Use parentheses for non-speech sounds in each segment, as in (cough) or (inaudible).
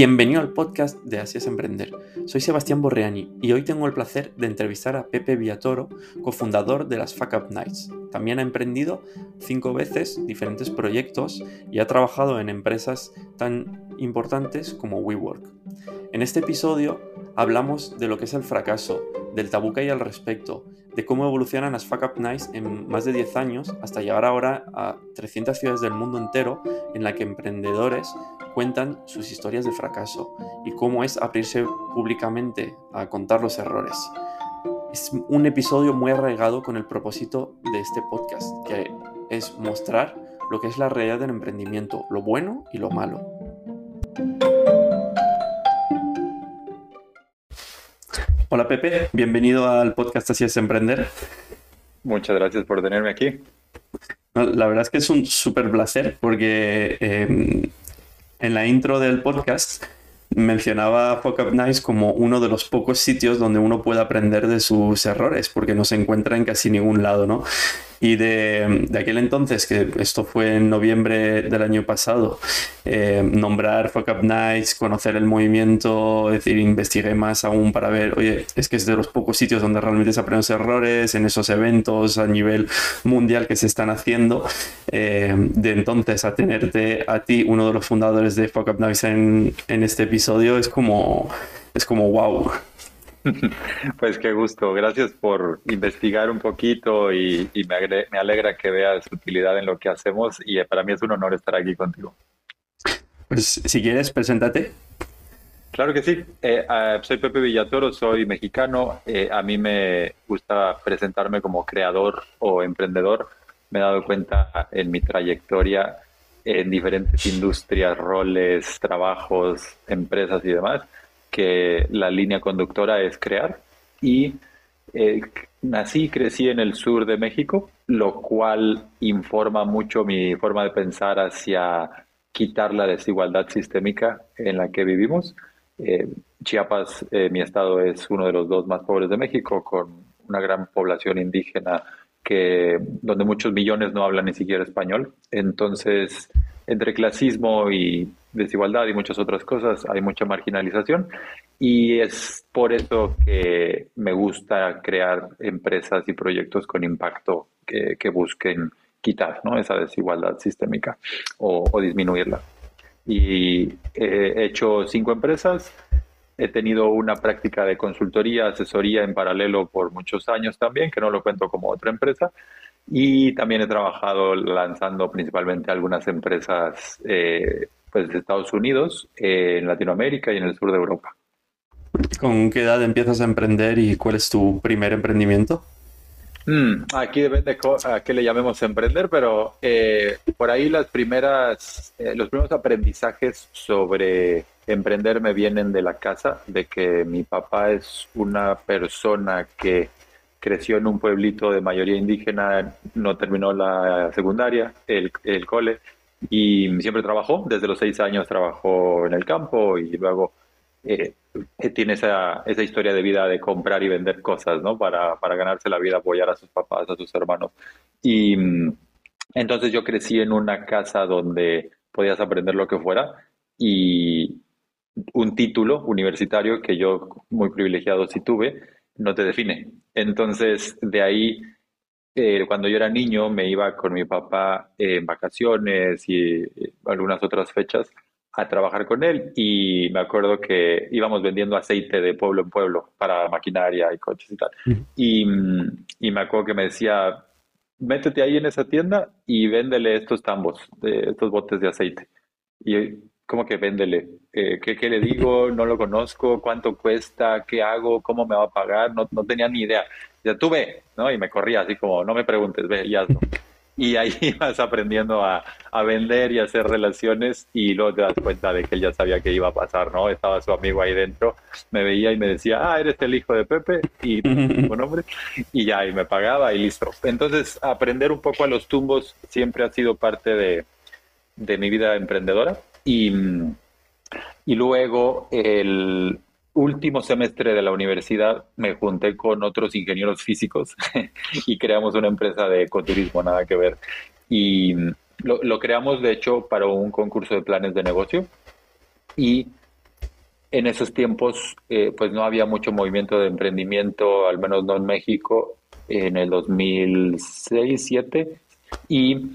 Bienvenido al podcast de Así es Emprender. Soy Sebastián Borreani y hoy tengo el placer de entrevistar a Pepe Villatoro, cofundador de las Fuck Up Nights. También ha emprendido cinco veces diferentes proyectos y ha trabajado en empresas tan importantes como WeWork. En este episodio hablamos de lo que es el fracaso, del tabú que hay al respecto, de cómo evolucionan las Fuck Up Nights en más de 10 años hasta llegar ahora a 300 ciudades del mundo entero en la que emprendedores cuentan sus historias de fracaso y cómo es abrirse públicamente a contar los errores. Es un episodio muy arraigado con el propósito de este podcast, que es mostrar lo que es la realidad del emprendimiento, lo bueno y lo malo. Hola Pepe, bienvenido al podcast Así es Emprender. Muchas gracias por tenerme aquí. La verdad es que es un súper placer porque em, en la intro del podcast mencionaba Fuck Up Nice como uno de los pocos sitios donde uno puede aprender de sus errores, porque no se encuentra en casi ningún lado, ¿no? Y de, aquel entonces, que esto fue en noviembre del año pasado, eh, nombrar Fuck Up Nights, conocer el movimiento, es decir, investigué más aún para ver, oye, es que es de los pocos sitios donde realmente se aprenden los errores, en esos eventos a nivel mundial que se están haciendo. Eh, de entonces a tenerte a ti, uno de los fundadores de Fuck Up Nights en, en este episodio, es como, es como wow. (laughs) Pues qué gusto, gracias por investigar un poquito y, me, alegra que veas utilidad en lo que hacemos y para mí es un honor estar aquí contigo. Pues si quieres, preséntate. Claro que sí, eh, ah, soy Pepe Villatoro, soy mexicano, eh, a mí me gusta presentarme como creador o emprendedor, me he dado cuenta en mi trayectoria en diferentes industrias, roles, trabajos, empresas y demás, que la línea conductora es crear y eh, nací y crecí en el sur de México, lo cual informa mucho mi forma de pensar hacia quitar la desigualdad sistémica en la que vivimos. Eh, Chiapas, eh, mi estado, es uno de los dos más pobres de México, con una gran población indígena que, donde muchos millones no hablan ni siquiera español. Entonces, entre clasismo y desigualdad y muchas otras cosas, hay mucha marginalización y es por eso que me gusta crear empresas y proyectos con impacto que, busquen quitar ¿no? esa desigualdad sistémica o, disminuirla. Y he hecho cinco empresas, he tenido una práctica de consultoría, asesoría en paralelo por muchos años también, que no lo cuento como otra empresa, y también he trabajado lanzando principalmente algunas empresas eh, pues, de Estados Unidos, en Latinoamérica y en el sur de Europa. ¿Con qué edad empiezas a emprender y cuál es tu primer emprendimiento? Mm, aquí depende a qué le llamemos emprender, pero eh, por ahí las primeras, eh, los primeros aprendizajes sobre emprender me vienen de la casa, de que mi papá es una persona que creció en un pueblito de mayoría indígena, no terminó la secundaria, el, el cole, y siempre trabajó, desde los seis años trabajó en el campo y luego eh, tiene esa, esa, historia de vida de comprar y vender cosas, ¿no? Para, para ganarse la vida, apoyar a sus papás, a sus hermanos. Y mm, entonces yo crecí en una casa donde podías aprender lo que fuera y un título universitario que yo muy privilegiado sí tuve, no te define. Entonces de ahí eh, cuando yo era niño me iba con mi papá en vacaciones y algunas otras fechas a trabajar con él y me acuerdo que íbamos vendiendo aceite de pueblo en pueblo para maquinaria y coches y tal. Y, y, me acuerdo que me decía, métete ahí en esa tienda y véndele estos tambos, de, estos botes de aceite. Y como que véndele, eh, ¿qué, ¿qué, le digo? No lo conozco, cuánto cuesta, qué hago, cómo me va a pagar, no, no tenía ni idea ya tú ve, ¿no? Y me corría así como, no me preguntes, ve y hazlo. (laughs) Y ahí (laughs) vas aprendiendo a, a, vender y hacer relaciones y luego te das cuenta de que él ya sabía que iba a pasar, ¿no? Estaba su amigo ahí dentro, me veía y me decía, ah, eres el hijo de Pepe y (laughs) tu nombre, y ya, y me pagaba y listo. Entonces, aprender un poco a los tumbos siempre ha sido parte de, de mi vida emprendedora y, y luego el, último semestre de la universidad me junté con otros ingenieros físicos (laughs) y creamos una empresa de ecoturismo, nada que ver. Y lo, creamos, de hecho, para un concurso de planes de negocio. Y en esos tiempos, eh, pues no había mucho movimiento de emprendimiento, al menos no en México, en el 2006-2007. Y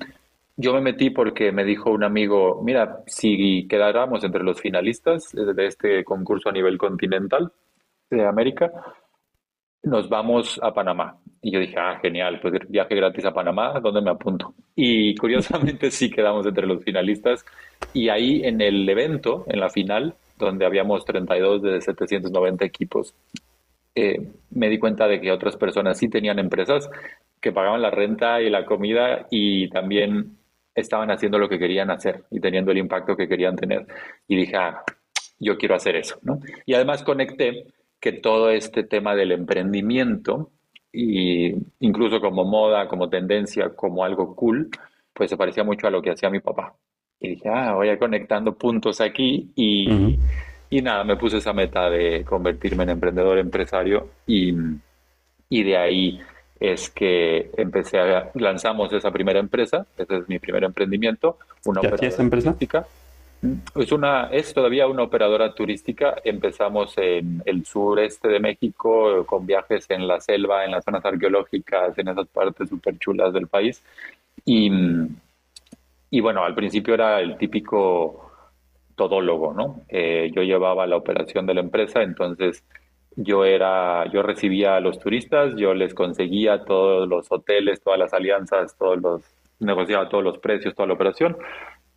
yo me metí porque me dijo un amigo, mira, si quedáramos entre los finalistas de este concurso a nivel continental de América, nos vamos a Panamá. Y yo dije, ah, genial, pues viaje gratis a Panamá, ¿dónde me apunto? Y curiosamente (laughs) sí quedamos entre los finalistas. Y ahí en el evento, en la final, donde habíamos 32 de 790 equipos, eh, me di cuenta de que otras personas sí tenían empresas que pagaban la renta y la comida y también estaban haciendo lo que querían hacer y teniendo el impacto que querían tener. Y dije, ah, yo quiero hacer eso, ¿no? Y además conecté que todo este tema del emprendimiento, y incluso como moda, como tendencia, como algo cool, pues se parecía mucho a lo que hacía mi papá. Y dije, ah, voy a conectando puntos aquí y, y nada, me puse esa meta de convertirme en emprendedor empresario y, y de ahí es que empecé a, lanzamos esa primera empresa, ese es mi primer emprendimiento, una ¿Qué esta empresa? Turística. Es, una, es todavía una operadora turística. Empezamos en el sureste de México con viajes en la selva, en las zonas arqueológicas, en esas partes súper chulas del país. Y, y bueno, al principio era el típico todólogo, ¿no? Eh, yo llevaba la operación de la empresa, entonces yo era, yo recibía a los turistas, yo les conseguía todos los hoteles, todas las alianzas, todos los, negociaba todos los precios, toda la operación.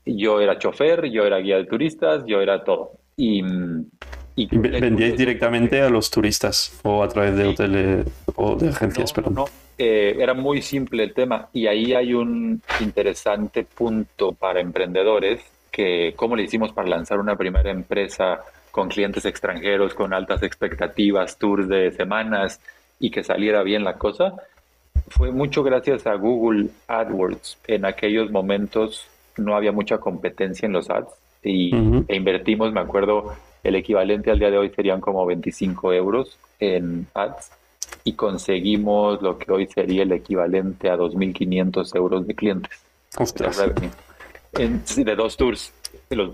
Yo era chofer, yo era guía de turistas, yo era todo. Y, y vendíais directamente a los turistas o a través de hoteles o de agencias, perdón. No, eh, era muy simple el tema y ahí hay un interesante punto para emprendedores que cómo le hicimos para lanzar una primera empresa con clientes extranjeros, con altas expectativas, tours de semanas y que saliera bien la cosa, fue mucho gracias a Google AdWords. En aquellos momentos no había mucha competencia en los ads y, e invertimos, me acuerdo, el equivalente al día de hoy serían como 25 euros en ads y conseguimos lo que hoy sería el equivalente a 2.500 euros de clientes. de dos tours,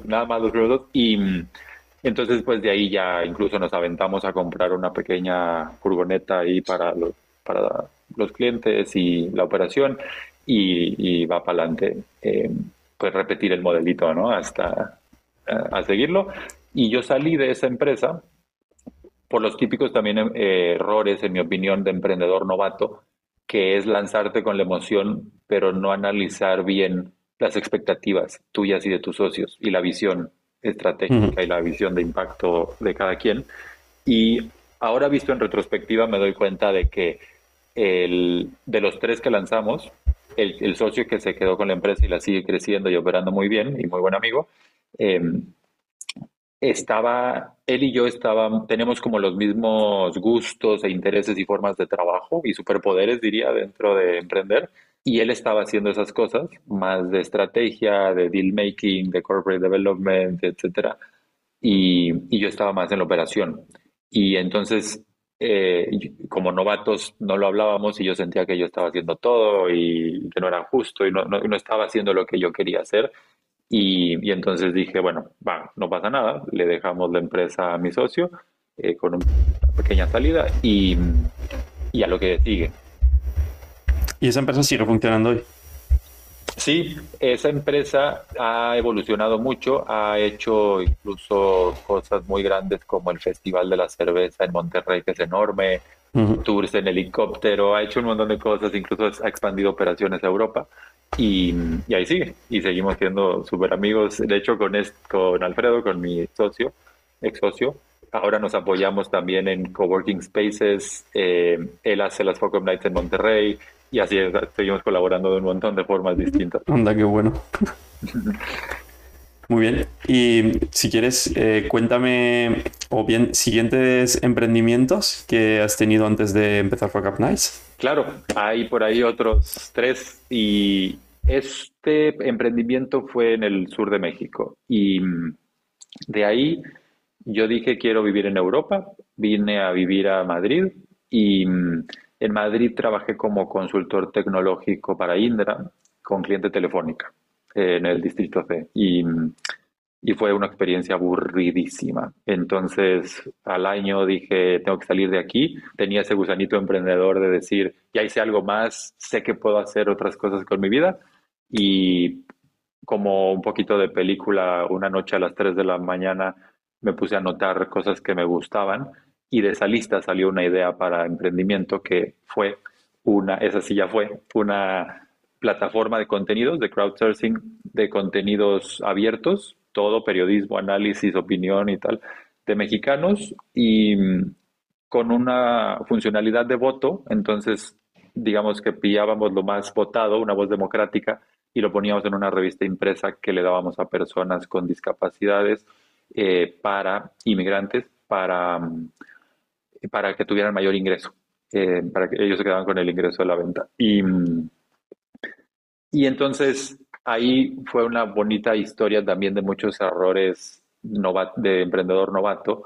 nada más los dos. Y mm, entonces, pues de ahí ya incluso nos aventamos a comprar una pequeña furgoneta ahí para los, para los clientes y la operación y, va para adelante. Eh, pues repetir el modelito, ¿no? Hasta a seguirlo. Y yo salí de esa empresa por los típicos también eh, errores, en mi opinión, de emprendedor novato, que es lanzarte con la emoción, pero no analizar bien las expectativas tuyas y de tus socios y la visión estratégica y la visión de impacto de cada quien. Y ahora visto en retrospectiva me doy cuenta de que el, de los tres que lanzamos, el, el, socio que se quedó con la empresa y la sigue creciendo y operando muy bien y muy buen amigo, eh, estaba, él y yo estábamos, tenemos como los mismos gustos e intereses y formas de trabajo y superpoderes, diría, dentro de emprender. Y él estaba haciendo esas cosas, más de estrategia, de deal making, de corporate development, etc. Y, yo estaba más en la operación. Y entonces, eh, como novatos, no lo hablábamos y yo sentía que yo estaba haciendo todo y que no era justo y no estaba haciendo lo que yo quería hacer. Y, entonces dije, bueno, va, no pasa nada, le dejamos la empresa a mi socio eh, con una pequeña salida y, y a lo que sigue. ¿Y esa empresa sigue funcionando hoy? Sí, esa empresa ha evolucionado mucho, ha hecho incluso cosas muy grandes como el Festival de la Cerveza en Monterrey, que es enorme, tours en helicóptero, ha hecho un montón de cosas, incluso ha expandido operaciones a Europa. Y, ahí sigue, y seguimos siendo súper amigos. De hecho, con, con Alfredo, con mi socio, ex socio, ahora nos apoyamos también en coworking spaces. Eh, él hace las Focus Nights en Monterrey, y así seguimos colaborando de un montón de formas distintas. (laughs) Anda, qué bueno. Muy bien. Y si quieres, eh, cuéntame, o bien, siguientes emprendimientos que has tenido antes de empezar Fuck Up Nights. Claro, hay por ahí otros tres y este emprendimiento fue en el sur de México y de ahí yo dije quiero vivir en Europa, vine a vivir a Madrid y en Madrid trabajé como consultor tecnológico para Indra con cliente telefónica en el distrito C y fue una experiencia aburridísima. Entonces, al año dije, tengo que salir de aquí. Tenía ese gusanito emprendedor de decir, ya hice algo más, sé que puedo hacer otras cosas con mi vida. Y como un poquito de película, una noche a las 3 de la mañana me puse a anotar cosas que me gustaban y de esa lista salió una idea para emprendimiento que fue una, esa sí ya fue, una plataforma de contenidos, de crowdsourcing, de contenidos abiertos todo periodismo, análisis, opinión y tal, de mexicanos y mm, con una funcionalidad de voto, entonces digamos que pillábamos lo más votado, una voz democrática, y lo poníamos en una revista impresa que le dábamos a personas con discapacidades eh, para inmigrantes, para, mm, para que tuvieran mayor ingreso, eh, para que ellos se quedaban con el ingreso de la venta. Y, y entonces ahí fue una bonita historia también de muchos errores de emprendedor novato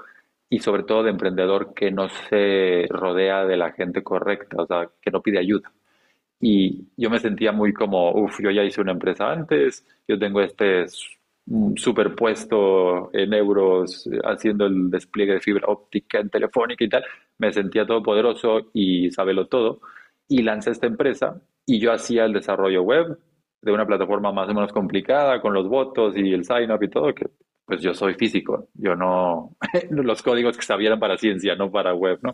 y sobre todo de emprendedor que no se rodea de la gente correcta, o sea, que no pide ayuda. Y yo me sentía muy como, uff, yo ya hice una empresa antes, yo tengo este superpuesto en euros haciendo el despliegue de fibra óptica en telefónica y tal, me sentía todo poderoso y sabelo todo y lancé esta empresa y yo hacía el desarrollo web, de una plataforma más o menos complicada con los votos y el sign-up y todo, que pues yo soy físico, yo no, (laughs) los códigos que sabían para ciencia, no para web, ¿no?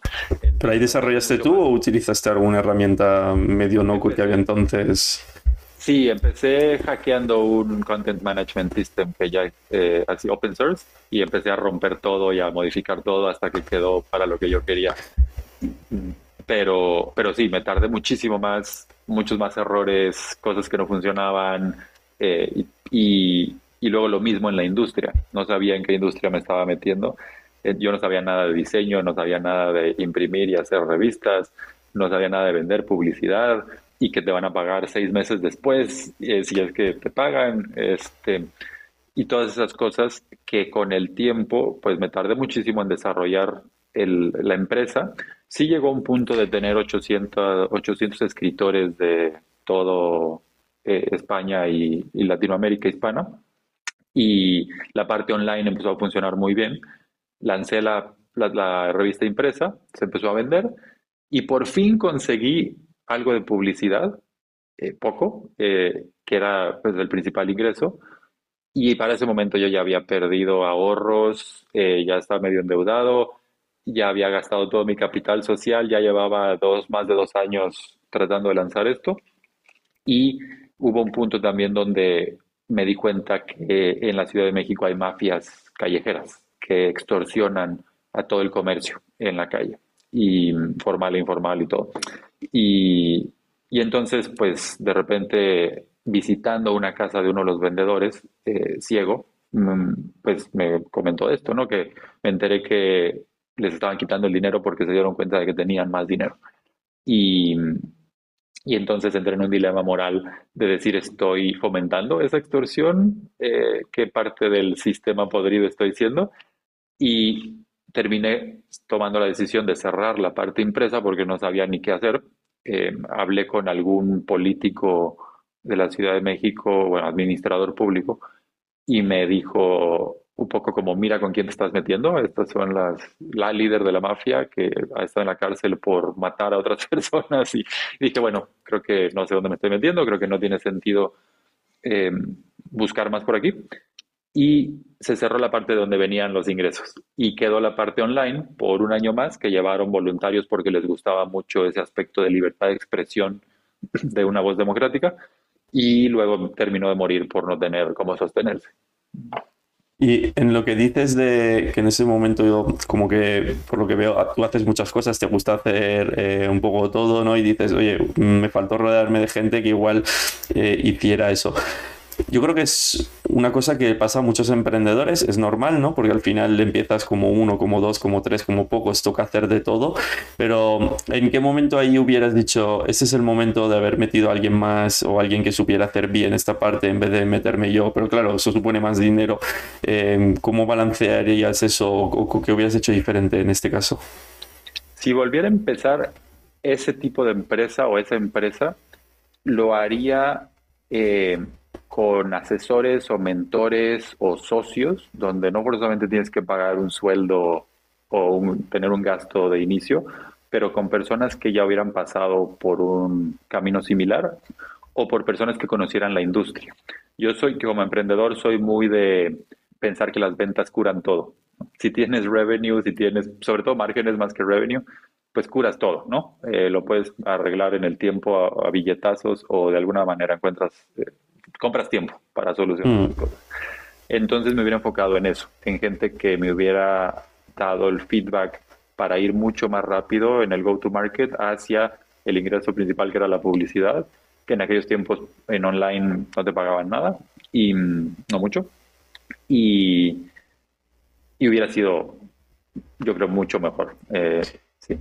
¿Pero ahí desarrollaste tú o utilizaste alguna herramienta medio no que había entonces? Sí, empecé hackeando un content management system que ya eh, así open source y empecé a romper todo y a modificar todo hasta que quedó para lo que yo quería. Pero, pero sí, me tardé muchísimo más muchos más errores, cosas que no funcionaban eh, y, y, luego lo mismo en la industria. No sabía en qué industria me estaba metiendo. Eh, yo no sabía nada de diseño, no sabía nada de imprimir y hacer revistas, no sabía nada de vender publicidad y que te van a pagar seis meses después, eh, si es que te pagan, este, y todas esas cosas que con el tiempo, pues me tardé muchísimo en desarrollar el, la empresa sí llegó un punto de tener 800, 800 escritores de todo eh, España y, Latinoamérica hispana. Y la parte online empezó a funcionar muy bien. Lancé la, revista impresa, se empezó a vender y por fin conseguí algo de publicidad, eh, poco, eh, que era pues, el principal ingreso. Y para ese momento yo ya había perdido ahorros, ya estaba medio endeudado, ya había gastado todo mi capital social, ya llevaba dos, más de dos años tratando de lanzar esto. Y hubo un punto también donde me di cuenta que en la Ciudad de México hay mafias callejeras que extorsionan a todo el comercio en la calle, y formal e informal y todo. Y, y entonces, pues de repente, visitando una casa de uno de los vendedores, eh, ciego, mm, pues me comentó esto, ¿no? Que me enteré que les estaban quitando el dinero porque se dieron cuenta de que tenían más dinero. Y, y entonces entré en un dilema moral de decir, ¿estoy fomentando esa extorsión? Eh, ¿Qué parte del sistema podrido estoy siendo? Y terminé tomando la decisión de cerrar la parte impresa porque no sabía ni qué hacer. Eh, hablé con algún político de la Ciudad de México, bueno, administrador público, y me dijo, un poco como mira con quién te estás metiendo. Estas son las, la líder de la mafia que ha estado en la cárcel por matar a otras (laughs) personas y, dije, bueno, creo que no sé dónde me estoy metiendo, creo que no tiene sentido em, buscar más por aquí. Y se cerró la parte donde venían los ingresos y quedó la parte online por un año más que llevaron voluntarios porque les gustaba mucho ese aspecto de libertad de expresión de una voz democrática y luego terminó de morir por no tener cómo sostenerse. Y en lo que dices de que en ese momento yo, como que, por lo que veo, tú haces muchas cosas, te gusta hacer eh, un poco todo, ¿no? Y dices, oye, me faltó rodearme de gente que igual eh, hiciera eso. Yo creo que es una cosa que pasa a muchos emprendedores, es normal, ¿no? Porque al final empiezas como uno, como dos, como tres, como pocos, toca hacer de todo, pero ¿en qué momento ahí hubieras dicho, ese es el momento de haber metido a alguien más o alguien que supiera hacer bien esta parte en vez de meterme yo? Pero claro, eso supone más dinero. Eh, ¿Cómo balancearías eso o qué hubieras hecho diferente en este caso? Si volviera a empezar ese tipo de empresa o esa empresa, lo haría... Eh, con asesores o mentores o socios, donde no forzosamente tienes que pagar un sueldo o tener un gasto de inicio, pero con personas que ya hubieran pasado por un camino similar o por personas que conocieran la industria. Yo soy, como emprendedor, soy muy de pensar que las ventas curan todo. Si tienes revenue, si tienes, sobre todo márgenes más que revenue, pues curas todo, ¿no? Eh, lo puedes arreglar en el tiempo a, billetazos o de alguna manera encuentras, eh, compras tiempo para solucionar las mm. cosas. Entonces me hubiera enfocado en eso, en gente que me hubiera dado el feedback para ir mucho más rápido en el go-to-market hacia el ingreso principal que era la publicidad, que en aquellos tiempos en online no te pagaban nada y mm, no mucho. Y, y hubiera sido, yo creo, mucho mejor. Eh, sí.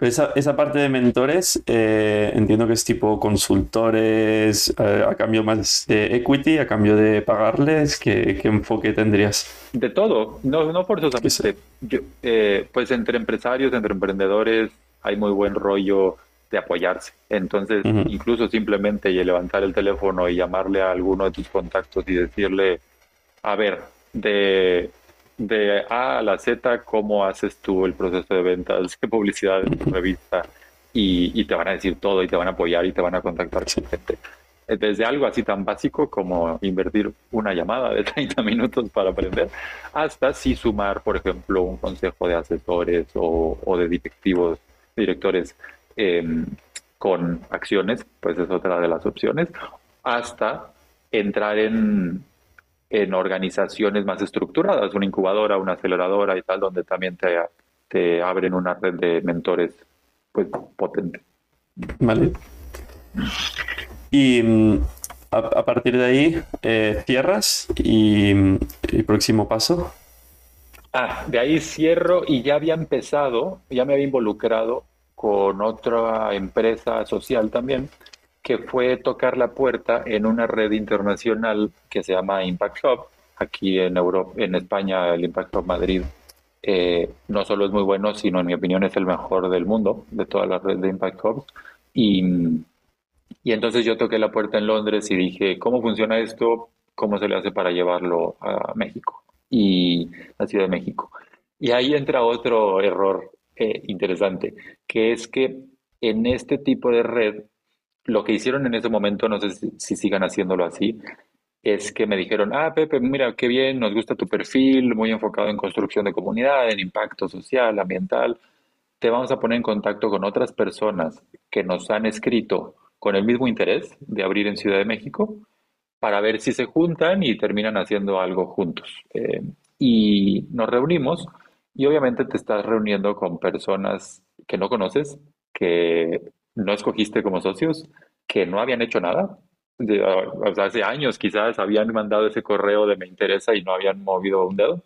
Esa, esa, parte de mentores, eh, entiendo que es tipo consultores eh, a cambio más de equity, a cambio de pagarles. ¿Qué, qué enfoque tendrías? De todo, no, no forzosamente. Yo, eh, pues entre empresarios, entre emprendedores, hay muy buen rollo de apoyarse. Entonces, incluso simplemente levantar el teléfono y llamarle a alguno de tus contactos y decirle, a ver, de de A a la Z cómo haces tú el proceso de ventas, qué publicidad en tu revista y, te van a decir todo y te van a apoyar y te van a contactar con gente. Desde algo así tan básico como invertir una llamada de (laughs) 30 minutos para aprender, hasta sí sumar, por ejemplo, un consejo de asesores o, de directivos, directores em, con acciones, pues es otra de las opciones, hasta entrar en en organizaciones más estructuradas, una incubadora, una aceleradora y tal, donde también te, te abren una red de mentores pues potente. Vale. Y mm, a, partir de ahí, eh, cierras y, el próximo paso. Ah, de ahí cierro y ya había empezado, ya me había involucrado con otra empresa social también, que fue tocar la puerta en una red internacional que se llama Impact Hub. Aquí en Europa, en España, el Impact Hub Madrid eh, no solo es muy bueno, sino en mi opinión es el mejor del mundo, de toda la red de Impact Hubs. Y, y entonces yo toqué la puerta en Londres y dije, ¿cómo funciona esto? ¿Cómo se le hace para llevarlo a México? Y a Ciudad de México. Y ahí entra otro error eh, interesante, que es que en este tipo de red lo que hicieron en ese momento, no sé si, sigan haciéndolo así, es que me dijeron, ah, Pepe, mira, qué bien, nos gusta tu perfil, muy enfocado en construcción de comunidad, en impacto social, ambiental. Te vamos a poner en contacto con otras personas que nos han escrito con el mismo interés de abrir en Ciudad de México para ver si se juntan y terminan haciendo algo juntos. Eh, y nos reunimos y obviamente te estás reuniendo con personas que no conoces, que no escogiste como socios que no habían hecho nada. hace años quizás habían mandado ese correo de me interesa y no habían movido un dedo.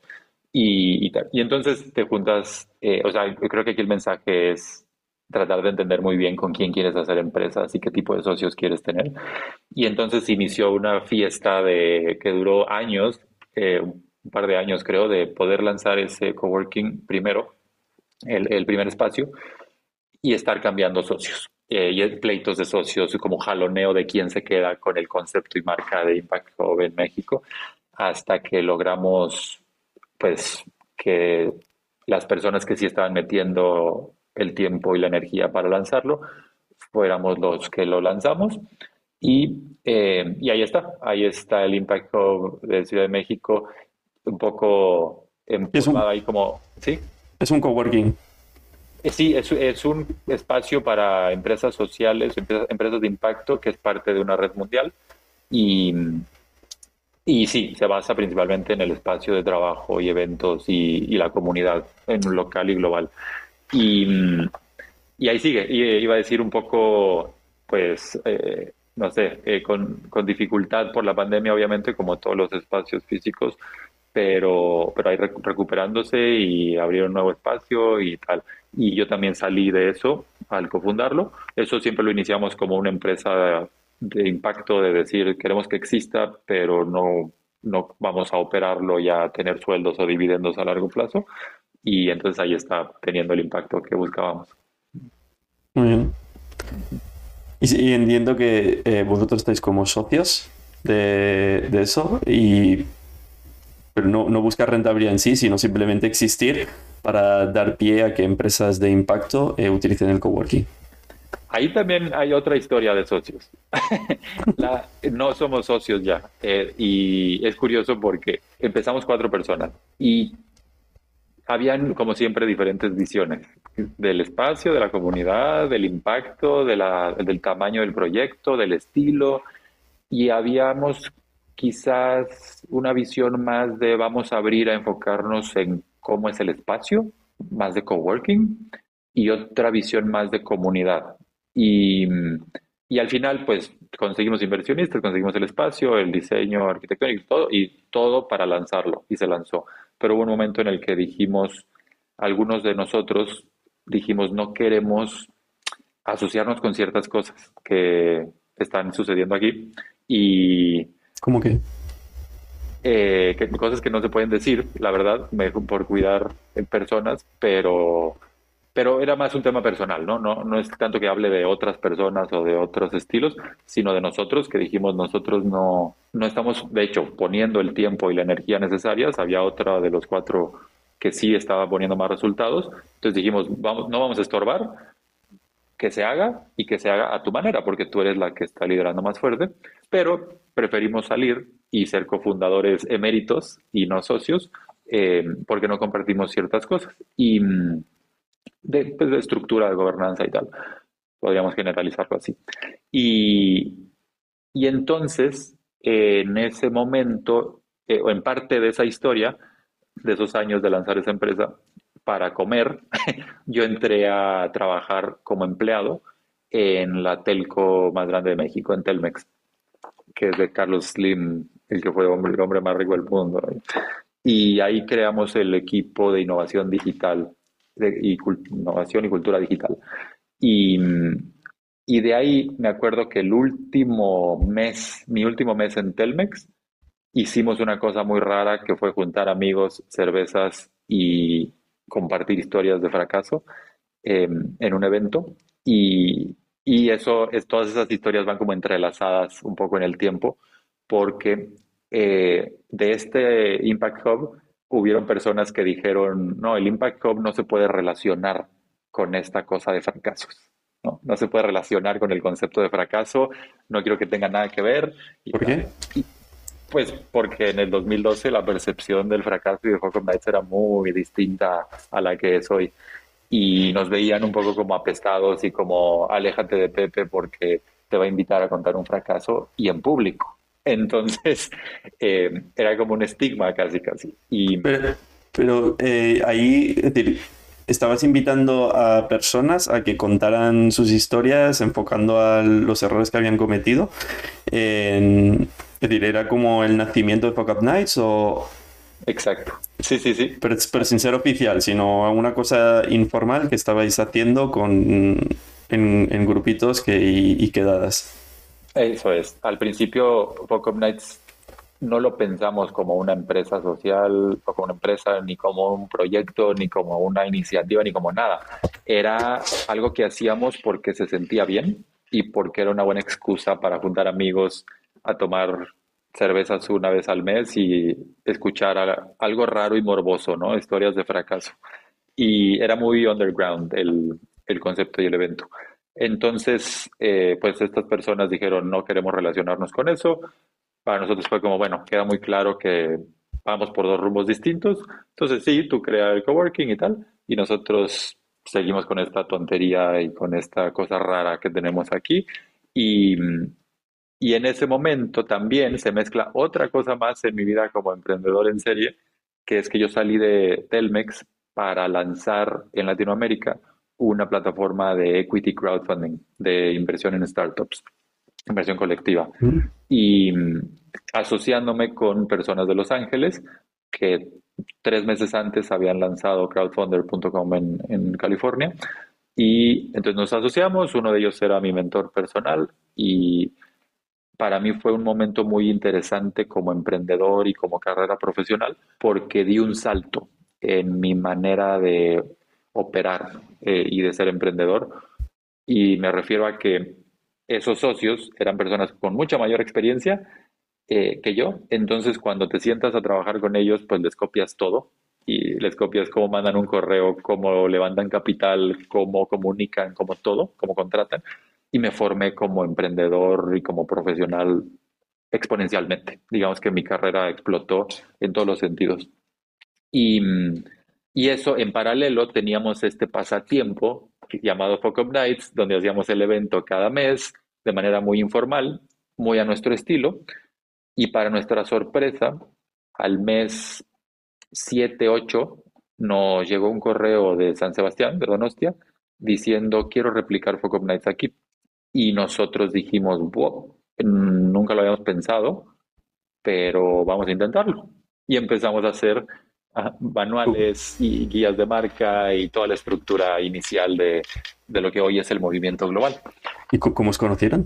Y, y, entonces te juntas, eh, o sea, creo que aquí el mensaje es tratar de entender muy bien con quién quieres hacer empresas y qué tipo de socios quieres tener. Y entonces inició una fiesta de, que duró años, eh, un par de años creo, de poder lanzar ese coworking primero, el, el primer espacio, y estar cambiando socios. Eh, y pleitos de socios como jaloneo de quién se queda con el concepto y marca de Impact Hub en México, hasta que logramos pues que las personas que sí estaban metiendo el tiempo y la energía para lanzarlo, fuéramos los que lo lanzamos. Y, eh, y ahí está, ahí está el Impact Hub de Ciudad de México, un poco empujado ahí como, ¿sí? Es un coworking. Eh, sí, es, un espacio para empresas sociales, empresas, de impacto, que es parte de una red mundial. Y, y sí, se basa principalmente en el espacio de trabajo y eventos y, la comunidad en local y global. Y, y ahí sigue. Y, iba a decir un poco, pues, eh, no sé, eh, con, con, dificultad por la pandemia, obviamente, como todos los espacios físicos, pero, pero ahí recuperándose y abrieron un nuevo espacio y tal y yo también salí de eso al cofundarlo. Eso siempre lo iniciamos como una empresa de impacto, de decir, queremos que exista, pero no, no vamos a operarlo y a tener sueldos o dividendos a largo plazo. Y entonces ahí está teniendo el impacto que buscábamos. Muy bien. Y, entiendo que eh, vosotros estáis como socios de, eso y pero no, no buscar rentabilidad en sí, sino simplemente existir para dar pie a que empresas de impacto eh, utilicen el coworking. Ahí también hay otra historia de socios. (laughs) no somos socios ya. Eh, y es curioso porque empezamos cuatro personas y habían, como siempre, diferentes visiones del espacio, de la comunidad, del impacto, de la, del tamaño del proyecto, del estilo. Y habíamos quizás una visión más de vamos a abrir a enfocarnos en cómo es el espacio, más de coworking, y otra visión más de comunidad. Y, y al final, pues conseguimos inversionistas, conseguimos el espacio, el diseño arquitectónico todo, y todo para lanzarlo, y se lanzó. Pero hubo un momento en el que dijimos, algunos de nosotros dijimos, no queremos asociarnos con ciertas cosas que están sucediendo aquí. Y. ¿Cómo que? Eh, que, cosas que no se pueden decir, la verdad, por cuidar en personas, pero pero era más un tema personal, ¿no? ¿no? No es tanto que hable de otras personas o de otros estilos, sino de nosotros, que dijimos nosotros no, no estamos, de hecho, poniendo el tiempo y la energía necesarias. Había otra de los cuatro que sí estaba poniendo más resultados. Entonces dijimos, vamos, no vamos a estorbar, que se haga y que se haga a tu manera, porque tú eres la que está liderando más fuerte, pero preferimos salir y ser cofundadores eméritos y no socios, eh, porque no compartimos ciertas cosas. Y mm, pues, de, estructura de gobernanza y tal. Podríamos generalizarlo así. Y, y entonces, en ese momento, eh, o en parte de esa historia, de esos años de lanzar esa empresa, para comer, (laughs) yo entré a trabajar como empleado en la telco más grande de México, en Telmex, que es de Carlos Slim, el que fue el hombre más rico del mundo. Y ahí creamos el equipo de innovación digital y innovación y cultura digital. Y de ahí me acuerdo que el último mes, mi último mes en Telmex, hicimos una cosa muy rara que fue juntar amigos, cervezas y compartir historias de fracaso em, en un evento. Y, y eso, es, todas esas historias van como entrelazadas un poco en el tiempo, porque eh, de este Impact Hub hubieron personas que dijeron, no, el Impact Hub no se puede relacionar con esta cosa de fracasos. No, no se puede relacionar con el concepto de fracaso, no quiero que tenga nada que ver. ¿Por qué? Pues porque en el 2012 la percepción del fracaso de Hawk Nights era muy distinta a la que es hoy. Y nos veían un poco como apestados y como aléjate de Pepe porque te va a invitar a contar un fracaso y en público. Entonces, (laughs) eh, era como un estigma casi, casi. Y... Pero, eh, ahí, es decir, estabas invitando a personas a que contaran sus historias enfocando a los errores que habían cometido. Es decir, ¿era como el nacimiento de Fuck Up Nights o...? Exacto. Sí, sí, sí. Pero, sin ser oficial, sino una cosa informal que estabais haciendo con, en, grupitos que, y quedadas. Eso es. Al principio, Pocom Nights no lo pensamos como una empresa social o como una empresa, ni como un proyecto, ni como una iniciativa, ni como nada. Era algo que hacíamos porque se sentía bien y porque era una buena excusa para juntar amigos a tomar cervezas una vez al mes y escuchar algo raro y morboso, ¿no? Historias de fracaso. Y era muy underground el, el concepto y el evento. Entonces, eh, pues estas personas dijeron, no queremos relacionarnos con eso. Para nosotros fue como, bueno, queda muy claro que vamos por dos rumbos distintos. Entonces, sí, tú creas el coworking y tal, y nosotros seguimos con esta tontería y con esta cosa rara que tenemos aquí. Y, y en ese momento también se mezcla otra cosa más en mi vida como emprendedor en serie, que es que yo salí de Telmex para lanzar en Latinoamérica una plataforma de equity crowdfunding, de inversión en startups, inversión colectiva. Y mm, asociándome con personas de Los Ángeles que tres meses antes habían lanzado crowdfunder.com en, en California. Y entonces nos asociamos, uno de ellos era mi mentor personal y para mí fue un momento muy interesante como emprendedor y como carrera profesional porque di un salto en mi manera de operar eh, y de ser emprendedor. Y me refiero a que esos socios eran personas con mucha mayor experiencia eh, que yo. Entonces, cuando te sientas a trabajar con ellos, pues les copias todo y les copias cómo mandan un correo, cómo levantan capital, cómo comunican, cómo todo, cómo contratan. Y me formé como emprendedor y como profesional exponencialmente. Digamos que mi carrera explotó en todos los sentidos. Y, y eso, en paralelo, teníamos este pasatiempo llamado Fuck Up Nights, donde hacíamos el evento cada mes de manera muy informal, muy a nuestro estilo. Y para nuestra sorpresa, al mes 7, 8, nos llegó un correo de San Sebastián, de Donostia, diciendo quiero replicar Fuck Up Nights aquí. Y nosotros dijimos, wow, nunca lo habíamos pensado, pero vamos a intentarlo. Y empezamos a hacer manuales y guías de marca y toda la estructura inicial de, de lo que hoy es el movimiento global. ¿Y cómo os conocieron?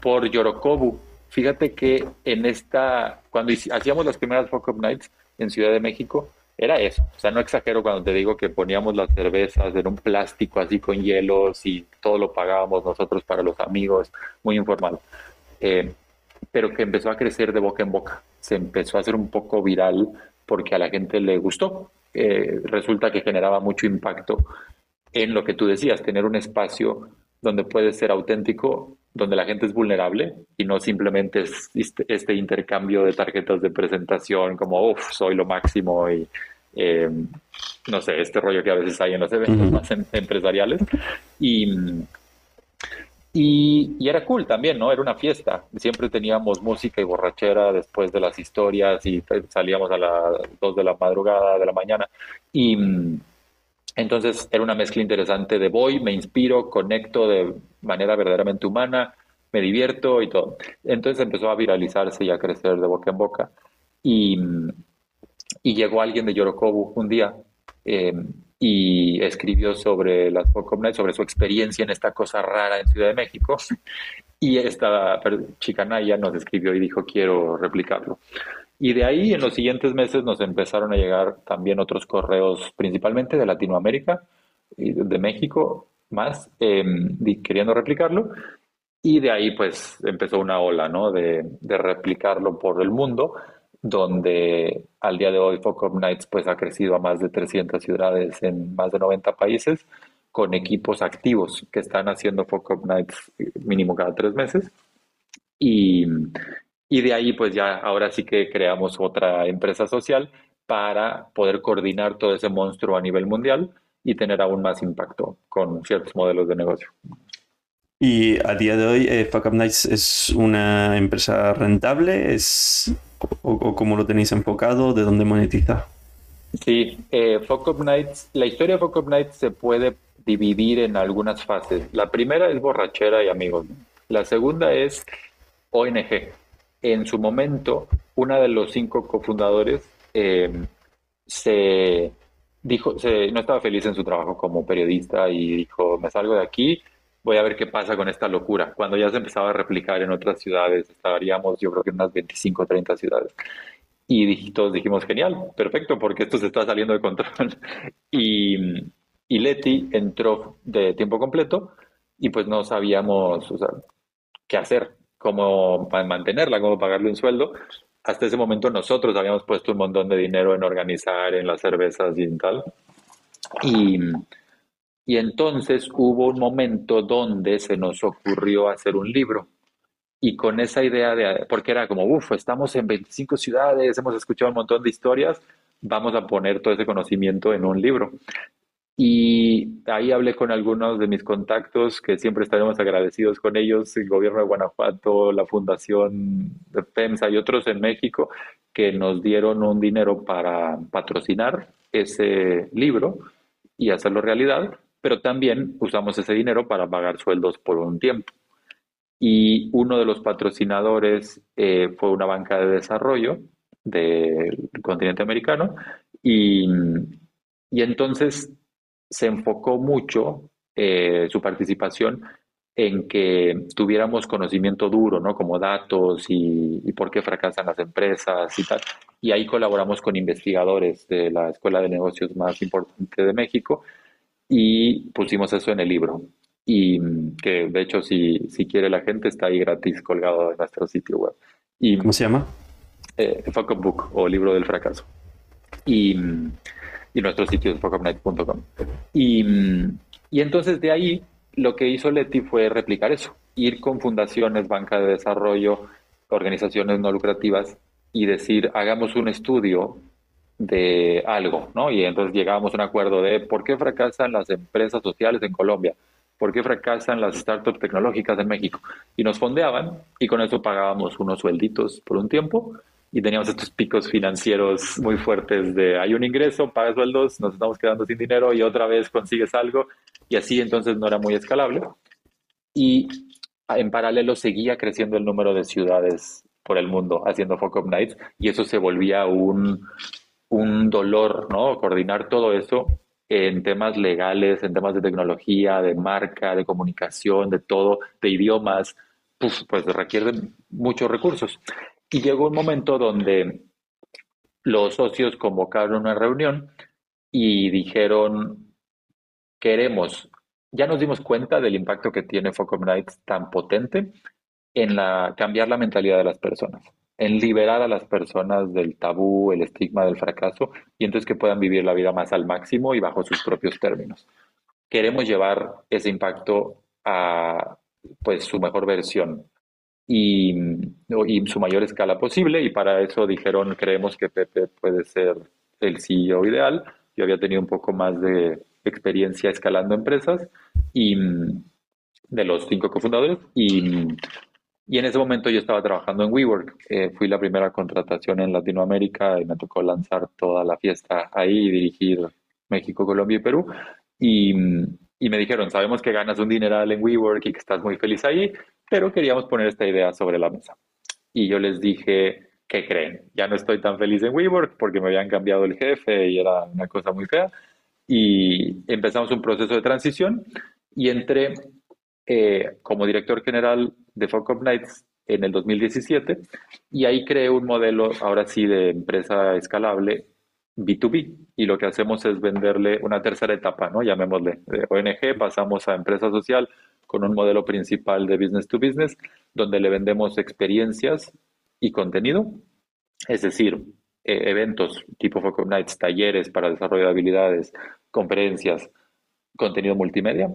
Por Yorokobu. Fíjate que en esta, cuando hacíamos las primeras Fuck Up Nights en Ciudad de México, era eso. O sea, no exagero cuando te digo que poníamos las cervezas en un plástico así con hielos y todo lo pagábamos nosotros para los amigos, muy informal. Eh, pero que empezó a crecer de boca en boca. Se empezó a hacer un poco viral porque a la gente le gustó. Eh, resulta que generaba mucho impacto en lo que tú decías, tener un espacio donde puedes ser auténtico, donde la gente es vulnerable y no simplemente es este, este intercambio de tarjetas de presentación como, uff, soy lo máximo y eh, no sé, este rollo que a veces hay en los eventos más em, empresariales. Y, y, era cool también, ¿no? Era una fiesta. Siempre teníamos música y borrachera después de las historias y salíamos a las 2 de la madrugada, de la mañana. Y entonces era una mezcla interesante de voy, me inspiro, conecto de manera verdaderamente humana, me divierto y todo. Entonces empezó a viralizarse y a crecer de boca en boca. Y, y llegó alguien de Yorokobu un día eh, y escribió sobre las Nights, sobre su experiencia en esta cosa rara en Ciudad de México. (laughs) Y esta chica Naya nos escribió y dijo, quiero replicarlo. Y de ahí en los siguientes meses nos empezaron a llegar también otros correos, principalmente de Latinoamérica y de México más, em, queriendo replicarlo. Y de ahí pues empezó una ola ¿no? de, de, replicarlo por el mundo, donde al día de hoy Focus Nights pues ha crecido a más de 300 ciudades en más de 90 países con equipos activos que están haciendo Focus Nights mínimo cada tres meses. Y, y de ahí, pues ya ahora sí que creamos otra empresa social para poder coordinar todo ese monstruo a nivel mundial y tener aún más impacto con ciertos modelos de negocio. Y a día de hoy, eh, Fuck Up Nights es una empresa rentable, es o, cómo lo tenéis enfocado, de dónde monetiza. Sí, eh, Fuck Up Nights, la historia de Fuck Up Nights se puede dividir en algunas fases. La primera es borrachera y amigos. La segunda es ONG en su momento, una de los cinco cofundadores eh, se dijo, se, no estaba feliz en su trabajo como periodista y dijo, me salgo de aquí, voy a ver qué pasa con esta locura. Cuando ya se empezaba a replicar en otras ciudades, estaríamos yo creo que en unas 25 o 30 ciudades. Y todos dijimos, genial, perfecto, porque esto se está saliendo de control. (laughs) y, y Leti entró de tiempo completo y pues no sabíamos qué hacer cómo mantenerla, cómo pagarle un sueldo. Hasta ese momento nosotros habíamos puesto un montón de dinero en organizar, en las cervezas y tal. Y, y entonces hubo un momento donde se nos ocurrió hacer un libro. Y con esa idea de, porque era como, uff, estamos en 25 ciudades, hemos escuchado un montón de historias, vamos a poner todo ese conocimiento en un libro. Y ahí hablé con algunos de mis contactos, que siempre estaremos agradecidos con ellos, el gobierno de Guanajuato, la fundación de FEMSA y otros en México, que nos dieron un dinero para patrocinar ese libro y hacerlo realidad, pero también usamos ese dinero para pagar sueldos por un tiempo. Y uno de los patrocinadores eh, fue una banca de desarrollo del continente americano y, y entonces se enfocó mucho eh, su participación en que tuviéramos conocimiento duro, ¿no? Como datos y, por qué fracasan las empresas y tal. Y ahí colaboramos con investigadores de la Escuela de Negocios más importante de México y pusimos eso en el libro. Y que de hecho, si, si quiere la gente, está ahí gratis colgado en nuestro sitio web. Y, ¿Cómo se llama? Eh, Fuck Book o Libro del Fracaso. Y, y nuestro sitio es fuckupnight.com. Y, y entonces de ahí lo que hizo Leti fue replicar eso, ir con fundaciones, banca de desarrollo, organizaciones no lucrativas y decir, hagamos un estudio de algo, ¿no? Y entonces llegábamos a un acuerdo de por qué fracasan las empresas sociales en Colombia, por qué fracasan las startups tecnológicas en México. Y nos fondeaban y con eso pagábamos unos suelditos por un tiempo y teníamos estos picos financieros muy fuertes de hay un ingreso, pagas sueldos, nos estamos quedando sin dinero y otra vez consigues algo y así entonces no era muy escalable. Y en paralelo seguía creciendo el número de ciudades por el mundo haciendo Focus Nights y eso se volvía un, un dolor, ¿no? Coordinar todo eso en temas legales, en temas de tecnología, de marca, de comunicación, de todo, de idiomas, pues, pues requieren muchos recursos. Y llegó un momento donde los socios convocaron una reunión y dijeron, queremos, ya nos dimos cuenta del impacto que tiene Focus Nights tan potente en cambiar la mentalidad de las personas en liberar a las personas del tabú, el estigma del fracaso, y entonces que puedan vivir la vida más al máximo y bajo sus propios términos. Queremos llevar ese impacto a pues su mejor versión y, y su mayor escala posible, y para eso dijeron, creemos que Pepe puede ser el CEO ideal. Yo había tenido un poco más de experiencia escalando empresas y de los cinco cofundadores y y en ese momento yo estaba trabajando en WeWork. Eh, fui la primera contratación en Latinoamérica y me tocó lanzar toda la fiesta ahí y dirigir México, Colombia y Perú. Y, y me dijeron, sabemos que ganas un dineral en WeWork y que estás muy feliz ahí, pero queríamos poner esta idea sobre la mesa. Y yo les dije, ¿qué creen? Ya no estoy tan feliz en WeWork porque me habían cambiado el jefe y era una cosa muy fea. Y empezamos un proceso de transición y entré eh, como director general de Fuck Nights en el 2017 y ahí creé un modelo ahora sí de empresa escalable B2B y lo que hacemos es venderle una tercera etapa, ¿no? Llamémosle de ONG, pasamos a empresa social con un modelo principal de business to business donde le vendemos experiencias y contenido, es decir, eh, eventos tipo Fuck Nights, talleres para desarrollo de habilidades, conferencias, contenido multimedia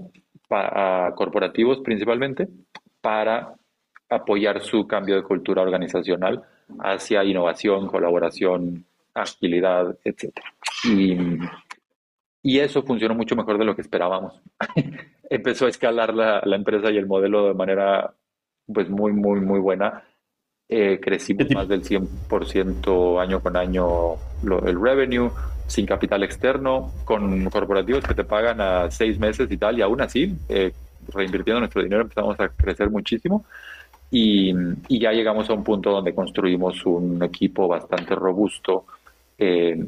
para corporativos principalmente para apoyar su cambio de cultura organizacional hacia innovación, colaboración, agilidad, etc. Y, y eso funcionó mucho mejor de lo que esperábamos. (laughs) Empezó a escalar la, la, empresa y el modelo de manera pues muy, muy, muy buena. Eh, crecimos más del 100% año con año el revenue sin capital externo, con corporativos que te pagan a seis meses y tal, y aún así, eh, reinvirtiendo nuestro dinero, empezamos a crecer muchísimo. Y, y, ya llegamos a un punto donde construimos un equipo bastante robusto. Eh,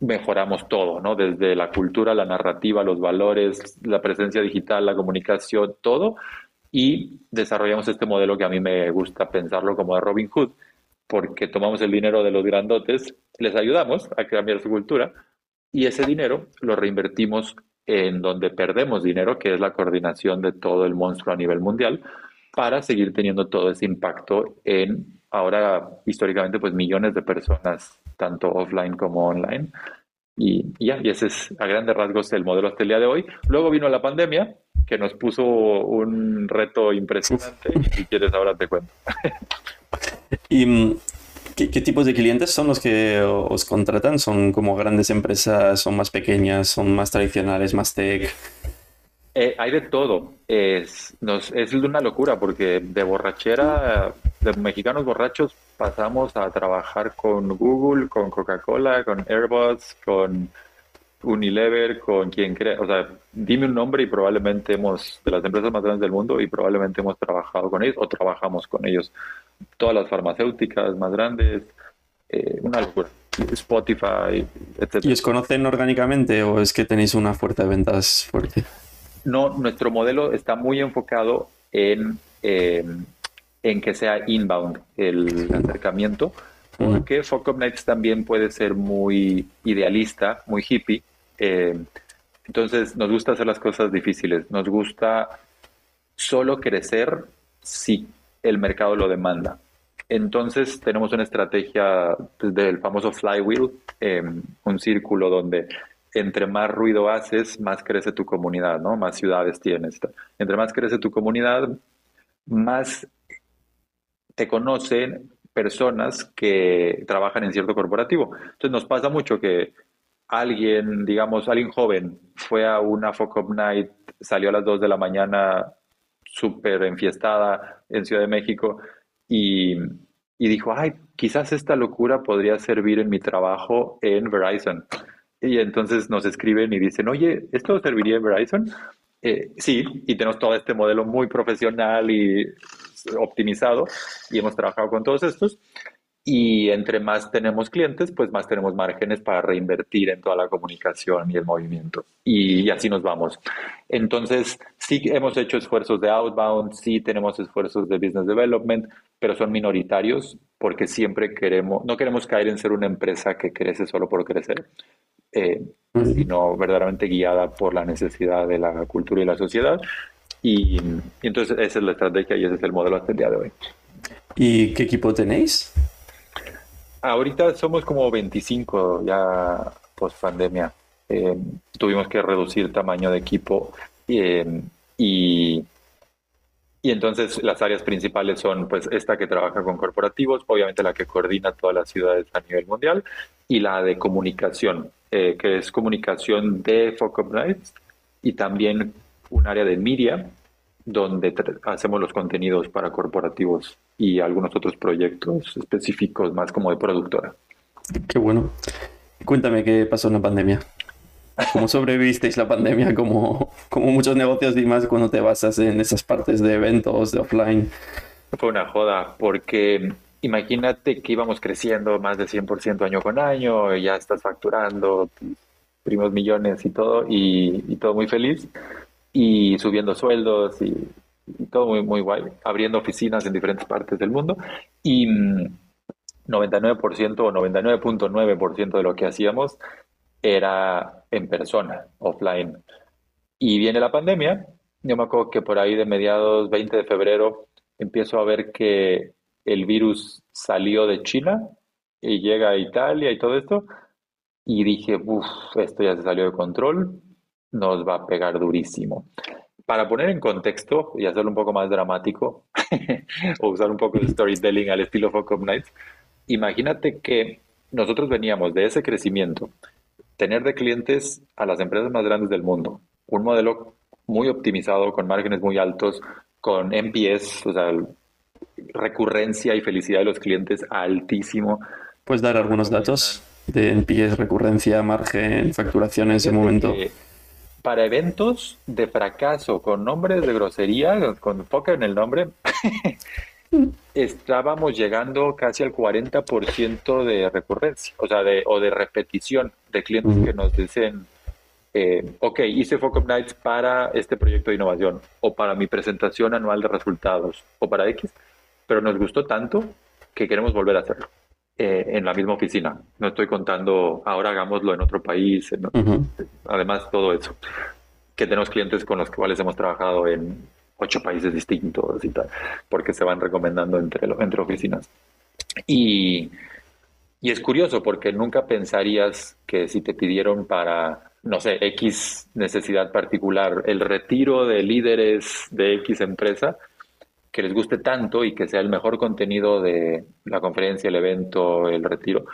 mejoramos todo, ¿no? Desde la cultura, la narrativa, los valores, la presencia digital, la comunicación, todo. Y desarrollamos este modelo que a mí me gusta pensarlo como de Robin Hood, porque tomamos el dinero de los grandotes, les ayudamos a cambiar su cultura y ese dinero lo reinvertimos en donde perdemos dinero, que es la coordinación de todo el monstruo a nivel mundial, para seguir teniendo todo ese impacto en ahora históricamente pues millones de personas, tanto offline como online. Y, ya, y ese es a grandes rasgos el modelo hasta el día de hoy. Luego vino la pandemia, que nos puso un reto impresionante. Si quieres, ahora te cuento. (laughs) ¿Y qué, tipos de clientes son los que os contratan? ¿Son como grandes empresas, son más pequeñas, son más tradicionales, más tech? Eh, hay de todo. Es, nos, es una locura porque de borrachera, de mexicanos borrachos, pasamos a trabajar con Google, con Coca-Cola, con Airbus, con Unilever, con quien crea, o sea, dime un nombre y probablemente hemos, de las empresas más grandes del mundo, y probablemente hemos trabajado con ellos o trabajamos con ellos. Todas las farmacéuticas más grandes, eh, una locura. Spotify, etc. ¿Y os conocen orgánicamente o es que tenéis una fuerza de ventas fuerte? No, nuestro modelo está muy enfocado en, eh, en que sea inbound el acercamiento, porque Focus Nights también puede ser muy idealista, muy hippie, eh, entonces, nos gusta hacer las cosas difíciles, nos gusta solo crecer si el mercado lo demanda. Entonces tenemos una estrategia pues, del famoso flywheel, em, un círculo donde entre más ruido haces, más crece tu comunidad, ¿no? Más ciudades tienes. Entre más crece tu comunidad, más te conocen personas que trabajan en cierto corporativo. Entonces nos pasa mucho que alguien, digamos, alguien joven fue a una Focus Night, salió a las 2 de la mañana súper enfiestada en Ciudad de México y, y, dijo, ay, quizás esta locura podría servir en mi trabajo en Verizon. Y entonces nos escriben y dicen, oye, ¿esto serviría en Verizon? Eh, sí, y tenemos todo este modelo muy profesional y optimizado y hemos trabajado con todos estos. Y entre más tenemos clientes, pues más tenemos márgenes para reinvertir en toda la comunicación y el movimiento. Y, así nos vamos. Entonces, sí hemos hecho esfuerzos de outbound, sí tenemos esfuerzos de business development, pero son minoritarios porque siempre queremos, no queremos caer en ser una empresa que crece solo por crecer, eh, sino verdaderamente guiada por la necesidad de la cultura y la sociedad. Y, y entonces esa es la estrategia y ese es el modelo hasta el día de hoy. ¿Y qué equipo tenéis? Ahorita somos como 25 ya post pandemia. Eh, tuvimos que reducir tamaño de equipo eh, y, y entonces las áreas principales son pues esta que trabaja con corporativos, obviamente la que coordina todas las ciudades a nivel mundial y la de comunicación, eh, que es comunicación de Focus Nights y también un área de media donde hacemos los contenidos para corporativos y algunos otros proyectos específicos más como de productora. Qué bueno. Cuéntame qué pasó en la pandemia. ¿Cómo sobrevivisteis la pandemia como, como muchos negocios y más cuando te basas en esas partes de eventos, de offline? Fue una joda porque imagínate que íbamos creciendo más de 100% año con año, y ya estás facturando primos millones y todo, y, y todo muy feliz y subiendo sueldos y, todo muy, muy guay, abriendo oficinas en diferentes partes del mundo y 99% mm, o 99.9% de lo que hacíamos era en persona, offline. Y viene la pandemia, yo me acuerdo que por ahí de mediados 20 de febrero empiezo a ver que el virus salió de China y llega a Italia y todo esto, y dije, uff, esto ya se salió de control, nos va a pegar durísimo. Para poner en contexto y hacerlo un poco más dramático, (laughs) o usar un poco de storytelling al estilo Focus Nights, imagínate que nosotros veníamos de ese crecimiento, tener de clientes a las empresas más grandes del mundo, un modelo muy optimizado, con márgenes muy altos, con NPS, o sea, recurrencia y felicidad de los clientes altísimo. ¿Puedes dar algunos datos de NPS, recurrencia, margen, facturación en ese momento? para eventos de fracaso con nombres de grosería, con poker en el nombre, (laughs) estábamos llegando casi al 40% de recurrencia, o sea, de, o de repetición de clientes que nos dicen, eh, ok, hice Focus Nights para este proyecto de innovación, o para mi presentación anual de resultados, o para X, pero nos gustó tanto que queremos volver a hacerlo. Eh, en la misma oficina. No estoy contando, ahora hagámoslo en otro país. Además, todo eso. Que tenemos clientes con los cuales hemos trabajado en ocho países distintos y tal, porque se van recomendando entre, entre oficinas. Y, y es curioso porque nunca pensarías que si te pidieron para, no sé, X necesidad particular, el retiro de líderes de X empresa, que les guste tanto y que sea el mejor contenido de la conferencia, el evento, el retiro,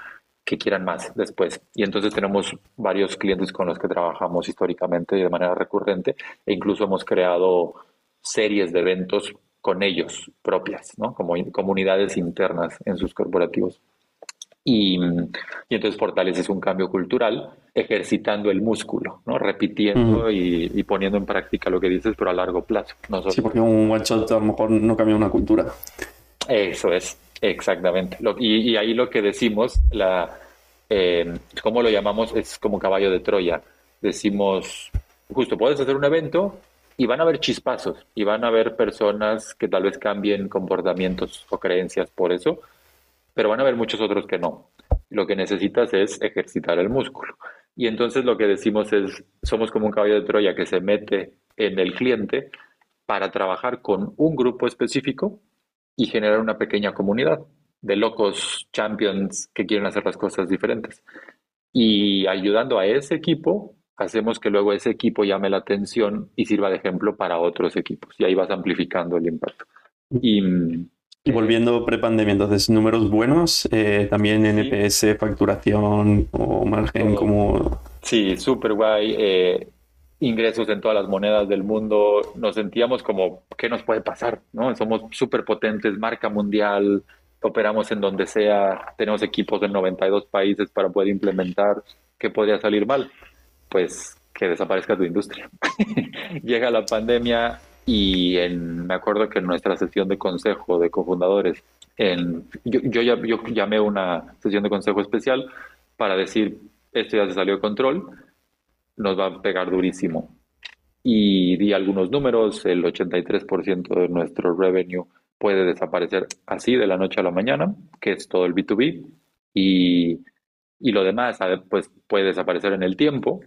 que quieran más después. Y entonces tenemos varios clientes con los que trabajamos históricamente de manera recurrente e incluso hemos creado series de eventos con ellos propias, ¿no? Como comunidades internas en sus corporativos. Y, y, entonces fortaleces un cambio cultural ejercitando el músculo, ¿no? repitiendo y, poniendo en práctica lo que dices, pero a largo plazo. sí, porque un one shot a lo mejor no cambia una cultura. Eso es, exactamente. y, ahí lo que decimos, la, eh, ¿cómo lo llamamos? Es como caballo de Troya. Decimos, justo, puedes hacer un evento y van a haber chispazos y van a haber personas que tal vez cambien comportamientos o creencias por eso, pero van a haber muchos otros que no. Lo que necesitas es ejercitar el músculo. Y entonces lo que decimos es, somos como un caballo de Troya que se mete en el cliente para trabajar con un grupo específico y generar una pequeña comunidad. de locos champions que quieren hacer las cosas diferentes. Y ayudando a ese equipo, hacemos que luego ese equipo llame la atención y sirva de ejemplo para otros equipos. Y ahí vas amplificando el impacto. Y, y volviendo prepandemia, entonces, números buenos, eh, también NPS, facturación o margen como... Sí, súper guay. Eh, ingresos en todas las monedas del mundo. Nos sentíamos como, ¿qué nos puede pasar? ¿no? Somos súper potentes, marca mundial, operamos en donde sea, tenemos equipos en 92 países para poder implementar. ¿Qué podría salir mal? Pues que desaparezca tu industria. (laughs) Llega la pandemia y en, me acuerdo que en nuestra sesión de consejo de cofundadores, en, yo, yo, yo llamé una sesión de consejo especial para decir, esto ya se salió de control, nos va a pegar durísimo. Y di algunos números, el 83% de nuestro revenue puede desaparecer así de la noche a la mañana, que es todo el B2B, y, y lo demás pues, puede desaparecer en el tiempo,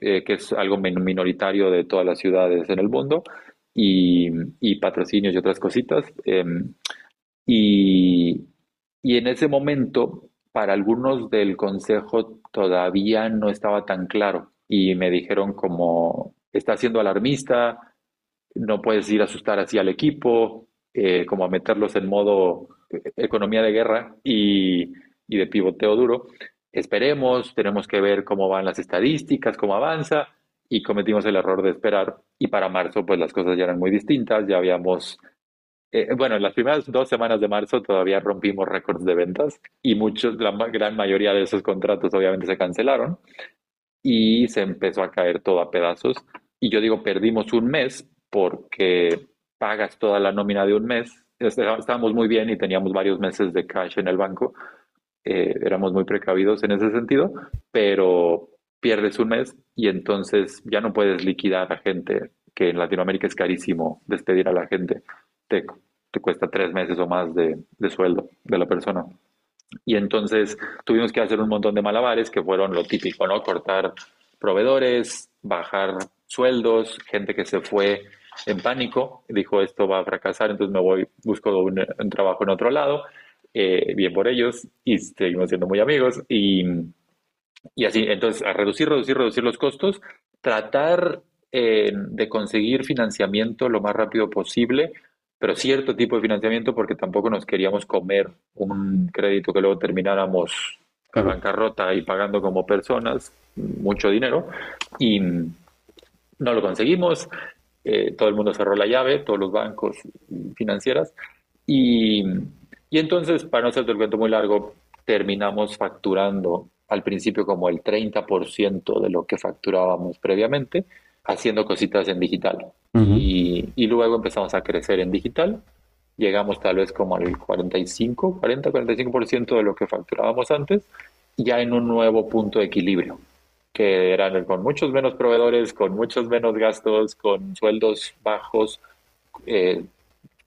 eh, que es algo minoritario de todas las ciudades en el mundo, y, y patrocinios y otras cositas. Em, y, y en ese momento, para algunos del consejo todavía no estaba tan claro y me dijeron como, está siendo alarmista, no puedes ir a asustar así al equipo, eh, como a meterlos en modo economía de guerra y, de pivoteo duro. Esperemos, tenemos que ver cómo van las estadísticas, cómo avanza, y cometimos el error de esperar. Y para marzo, pues las cosas ya eran muy distintas, ya habíamos eh, bueno, en las primeras dos semanas de marzo todavía rompimos récords de ventas y muchos, la gran mayoría de esos contratos obviamente se cancelaron y se empezó a caer todo a pedazos. Y yo digo, perdimos un mes porque pagas toda la nómina de un mes. Estábamos muy bien y teníamos varios meses de cash en el banco. Eh, éramos muy precavidos en ese sentido, pero pierdes un mes y entonces ya no puedes liquidar a gente, que en Latinoamérica es carísimo despedir a la gente. Te, te cuesta tres meses o más de, de sueldo de la persona. Y entonces tuvimos que hacer un montón de malabares que fueron lo típico, ¿no? Cortar proveedores, bajar sueldos, gente que se fue en pánico, dijo esto va a fracasar, entonces me voy, busco un, trabajo en otro lado, eh, bien por ellos, y seguimos siendo muy amigos, y así, entonces a reducir, reducir, reducir los costos, tratar eh, de conseguir financiamiento lo más rápido posible, pero cierto tipo de financiamiento porque tampoco nos queríamos comer un crédito que luego termináramos en bancarrota y pagando como personas mucho dinero y no lo conseguimos. Eh, todo el mundo cerró la llave, todos los bancos financieras. Y, y entonces, para no hacerte el cuento muy largo, terminamos facturando al principio como el 30% de lo que facturábamos previamente, haciendo cositas en digital. y, y, luego empezamos a crecer en digital. Llegamos tal vez como al 45, 40, 45% de lo que facturábamos antes, ya en un nuevo punto de equilibrio que eran con muchos menos proveedores, con muchos menos gastos, con sueldos bajos, eh,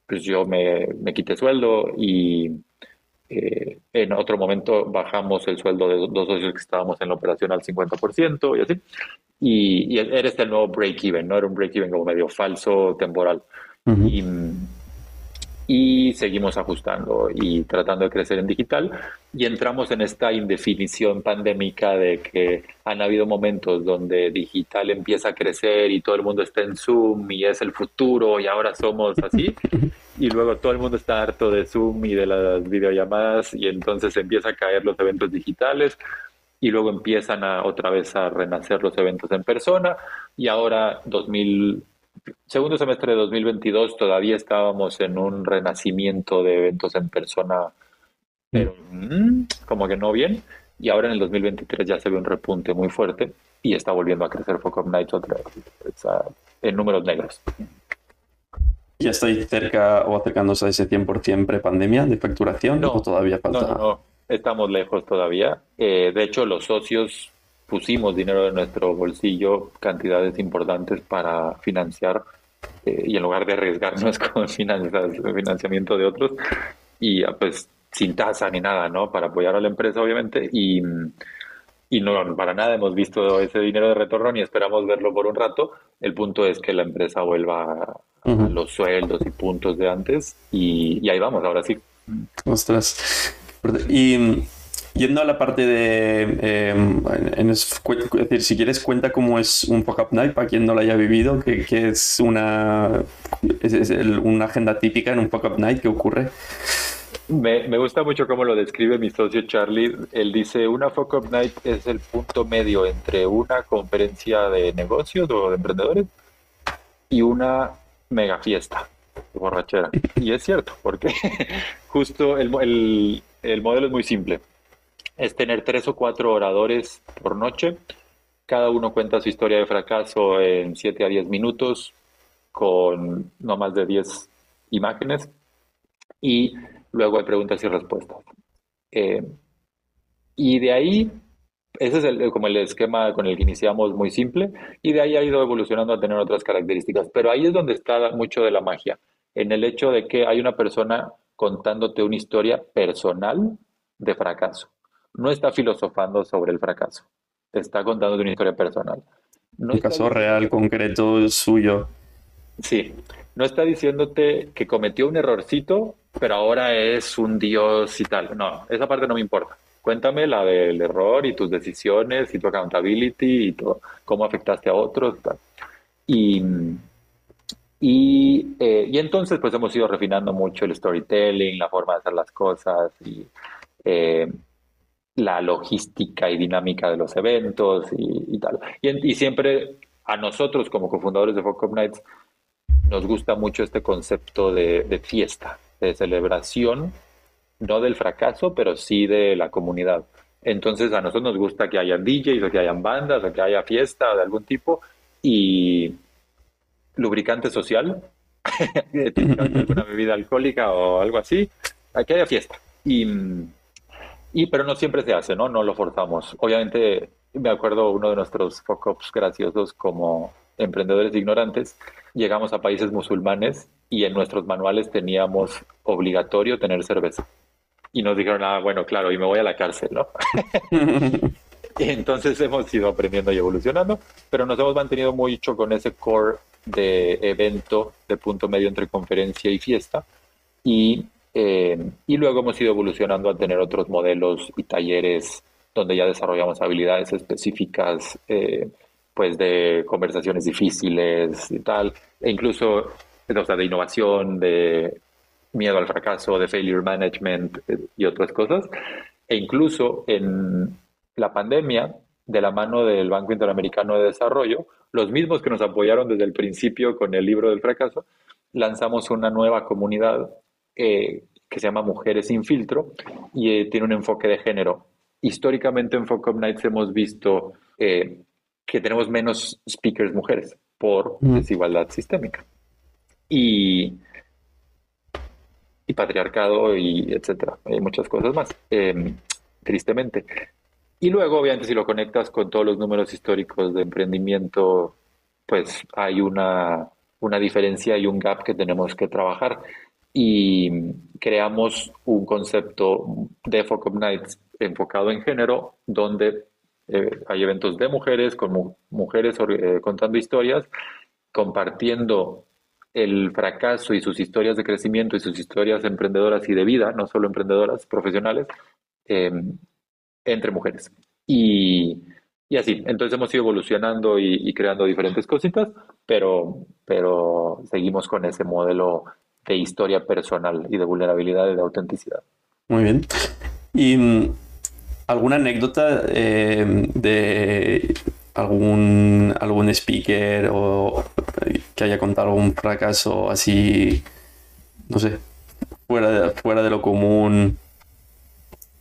pues yo me, me, quité sueldo y eh, en otro momento bajamos el sueldo de dos socios que estábamos en la operación al 50% y así. Y, y era este nuevo break-even, ¿no? Era un break-even como medio falso, temporal. Y y seguimos ajustando y tratando de crecer en digital. Y entramos en esta indefinición pandémica de que han habido momentos donde digital empieza a crecer y todo el mundo está en Zoom y es el futuro y ahora somos así. (laughs) Y luego todo el mundo está harto de Zoom y de las videollamadas y entonces empieza a caer los eventos digitales y luego empiezan a otra vez a renacer los eventos en persona. Y ahora 2000 segundo semestre de 2022 todavía estábamos en un renacimiento de eventos en persona, pero mm, como que no bien. Y ahora en el 2023 ya se ve un repunte muy fuerte y está volviendo a crecer Focus Nights otra vez en números negros. ¿Ya estáis cerca o acercándose a ese 100% pre-pandemia de facturación no, o todavía falta? No, no, estamos lejos todavía. Eh, de hecho, los socios pusimos dinero de nuestro bolsillo, cantidades importantes para financiar eh, y en lugar de arriesgarnos (laughs) con financiamiento de otros y ah, pues sin tasa ni nada, ¿no? Para apoyar a la empresa, obviamente, y, y no, para nada hemos visto ese dinero de retorno ni esperamos verlo por un rato. El punto es que la empresa vuelva a, los sueldos y puntos de antes y, y ahí vamos, ahora sí, Ostras. Y Yendo a la parte de. Eh, es, decir, si quieres, cuenta cómo es un Fuck Up Night para quien no lo haya vivido, que, es una. Es, una agenda típica en un Fuck Up Night que ocurre. Me, me, gusta mucho cómo lo describe mi socio Charlie. Él dice: Una Fuck Up Night es el punto medio entre una conferencia de negocios o de emprendedores y una mega fiesta borrachera. Y es cierto, porque (laughs) justo el, el, el modelo es muy simple es tener tres o cuatro oradores por noche. Cada uno cuenta su historia de fracaso en 7 a 10 minutos con no más de 10 imágenes y luego hay preguntas y respuestas. Eh, y de ahí, ese es el, como el esquema con el que iniciamos muy simple y de ahí ha ido evolucionando a tener otras características. Pero ahí es donde está mucho de la magia, en el hecho de que hay una persona contándote una historia personal de fracaso no está filosofando sobre el fracaso, está contando una historia personal. un caso real, concreto, suyo. Sí, no está diciéndote que cometió un errorcito, pero ahora es un dios y tal. No, esa parte no me importa. Cuéntame la del error y tus decisiones y tu accountability y todo, cómo afectaste a otros. Y, y, eh, y, entonces pues hemos ido refinando mucho el storytelling, la forma de hacer las cosas y eh, la logística y dinámica de los eventos y, tal. Y, siempre a nosotros como cofundadores de Focus Nights nos gusta mucho este concepto de, fiesta, de celebración, no del fracaso, pero sí de la comunidad. Entonces a nosotros nos gusta que hayan DJs o que hayan bandas o que haya fiesta de algún tipo y lubricante social, (laughs) una bebida alcohólica o algo así, que haya fiesta. Y, y, pero no siempre se hace, ¿no? No lo forzamos. Obviamente, me acuerdo uno de nuestros fuck-ups graciosos como emprendedores ignorantes, llegamos a países musulmanes y en nuestros manuales teníamos obligatorio tener cerveza. Y nos dijeron, ah, bueno, claro, y me voy a la cárcel, ¿no? (laughs) (laughs) Entonces hemos ido aprendiendo y evolucionando, pero nos hemos mantenido mucho con ese core de evento de punto medio entre conferencia y fiesta. Y eh, y luego hemos ido evolucionando a tener otros modelos y talleres donde ya desarrollamos habilidades específicas, eh, pues de conversaciones difíciles y tal, e incluso o sea, de innovación, de miedo al fracaso, de failure management eh, y otras cosas. E incluso en la pandemia, de la mano del Banco Interamericano de Desarrollo, los mismos que nos apoyaron desde el principio con el libro del fracaso, lanzamos una nueva comunidad eh, que se llama Mujeres sin filtro y eh, tiene un enfoque de género. Históricamente en Focus Nights hemos visto eh, que tenemos menos speakers mujeres por mm. desigualdad sistémica y, y patriarcado y etcétera, hay muchas cosas más, em, tristemente. Y luego, obviamente, si lo conectas con todos los números históricos de emprendimiento, pues hay una, una diferencia y un gap que tenemos que trabajar y creamos un concepto de Focus Nights enfocado en género, donde eh, hay eventos de mujeres, con mujeres eh, contando historias, compartiendo el fracaso y sus historias de crecimiento y sus historias emprendedoras y de vida, no solo emprendedoras, profesionales, em, entre mujeres. Y, y, así, entonces hemos ido evolucionando y, y, creando diferentes cositas, pero, pero seguimos con ese modelo de historia personal y de vulnerabilidad y de autenticidad. Muy bien. ¿Y mm, alguna anécdota eh, de algún, algún speaker o que haya contado algún fracaso así, no sé, fuera de, fuera de lo común?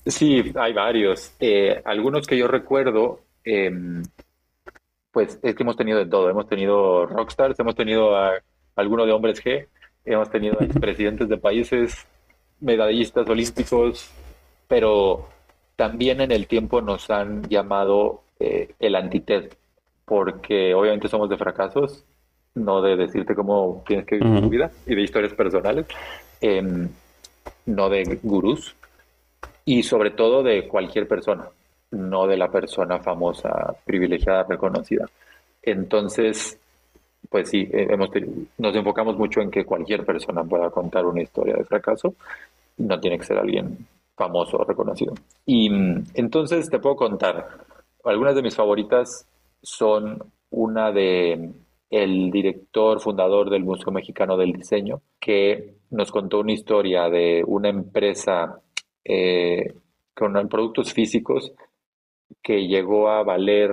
Sí, hay varios. Eh, algunos que yo recuerdo, em, pues es que hemos tenido de todo. Hemos tenido rockstars, hemos tenido a alguno de hombres G, hemos tenido presidentes de países, medallistas olímpicos, pero también en el tiempo nos han llamado eh, el antited, porque obviamente somos de fracasos, no de decirte cómo tienes que vivir tu vida y de historias personales, em, no de gurús y sobre todo de cualquier persona, no de la persona famosa, privilegiada, reconocida. Entonces, pues sí, eh, hemos nos enfocamos mucho en que cualquier persona pueda contar una historia de fracaso no tiene que ser alguien famoso o reconocido. Y mm, entonces te puedo contar, algunas de mis favoritas son una de el director fundador del Museo Mexicano del Diseño, que nos contó una historia de una empresa eh, con productos físicos que llegó a valer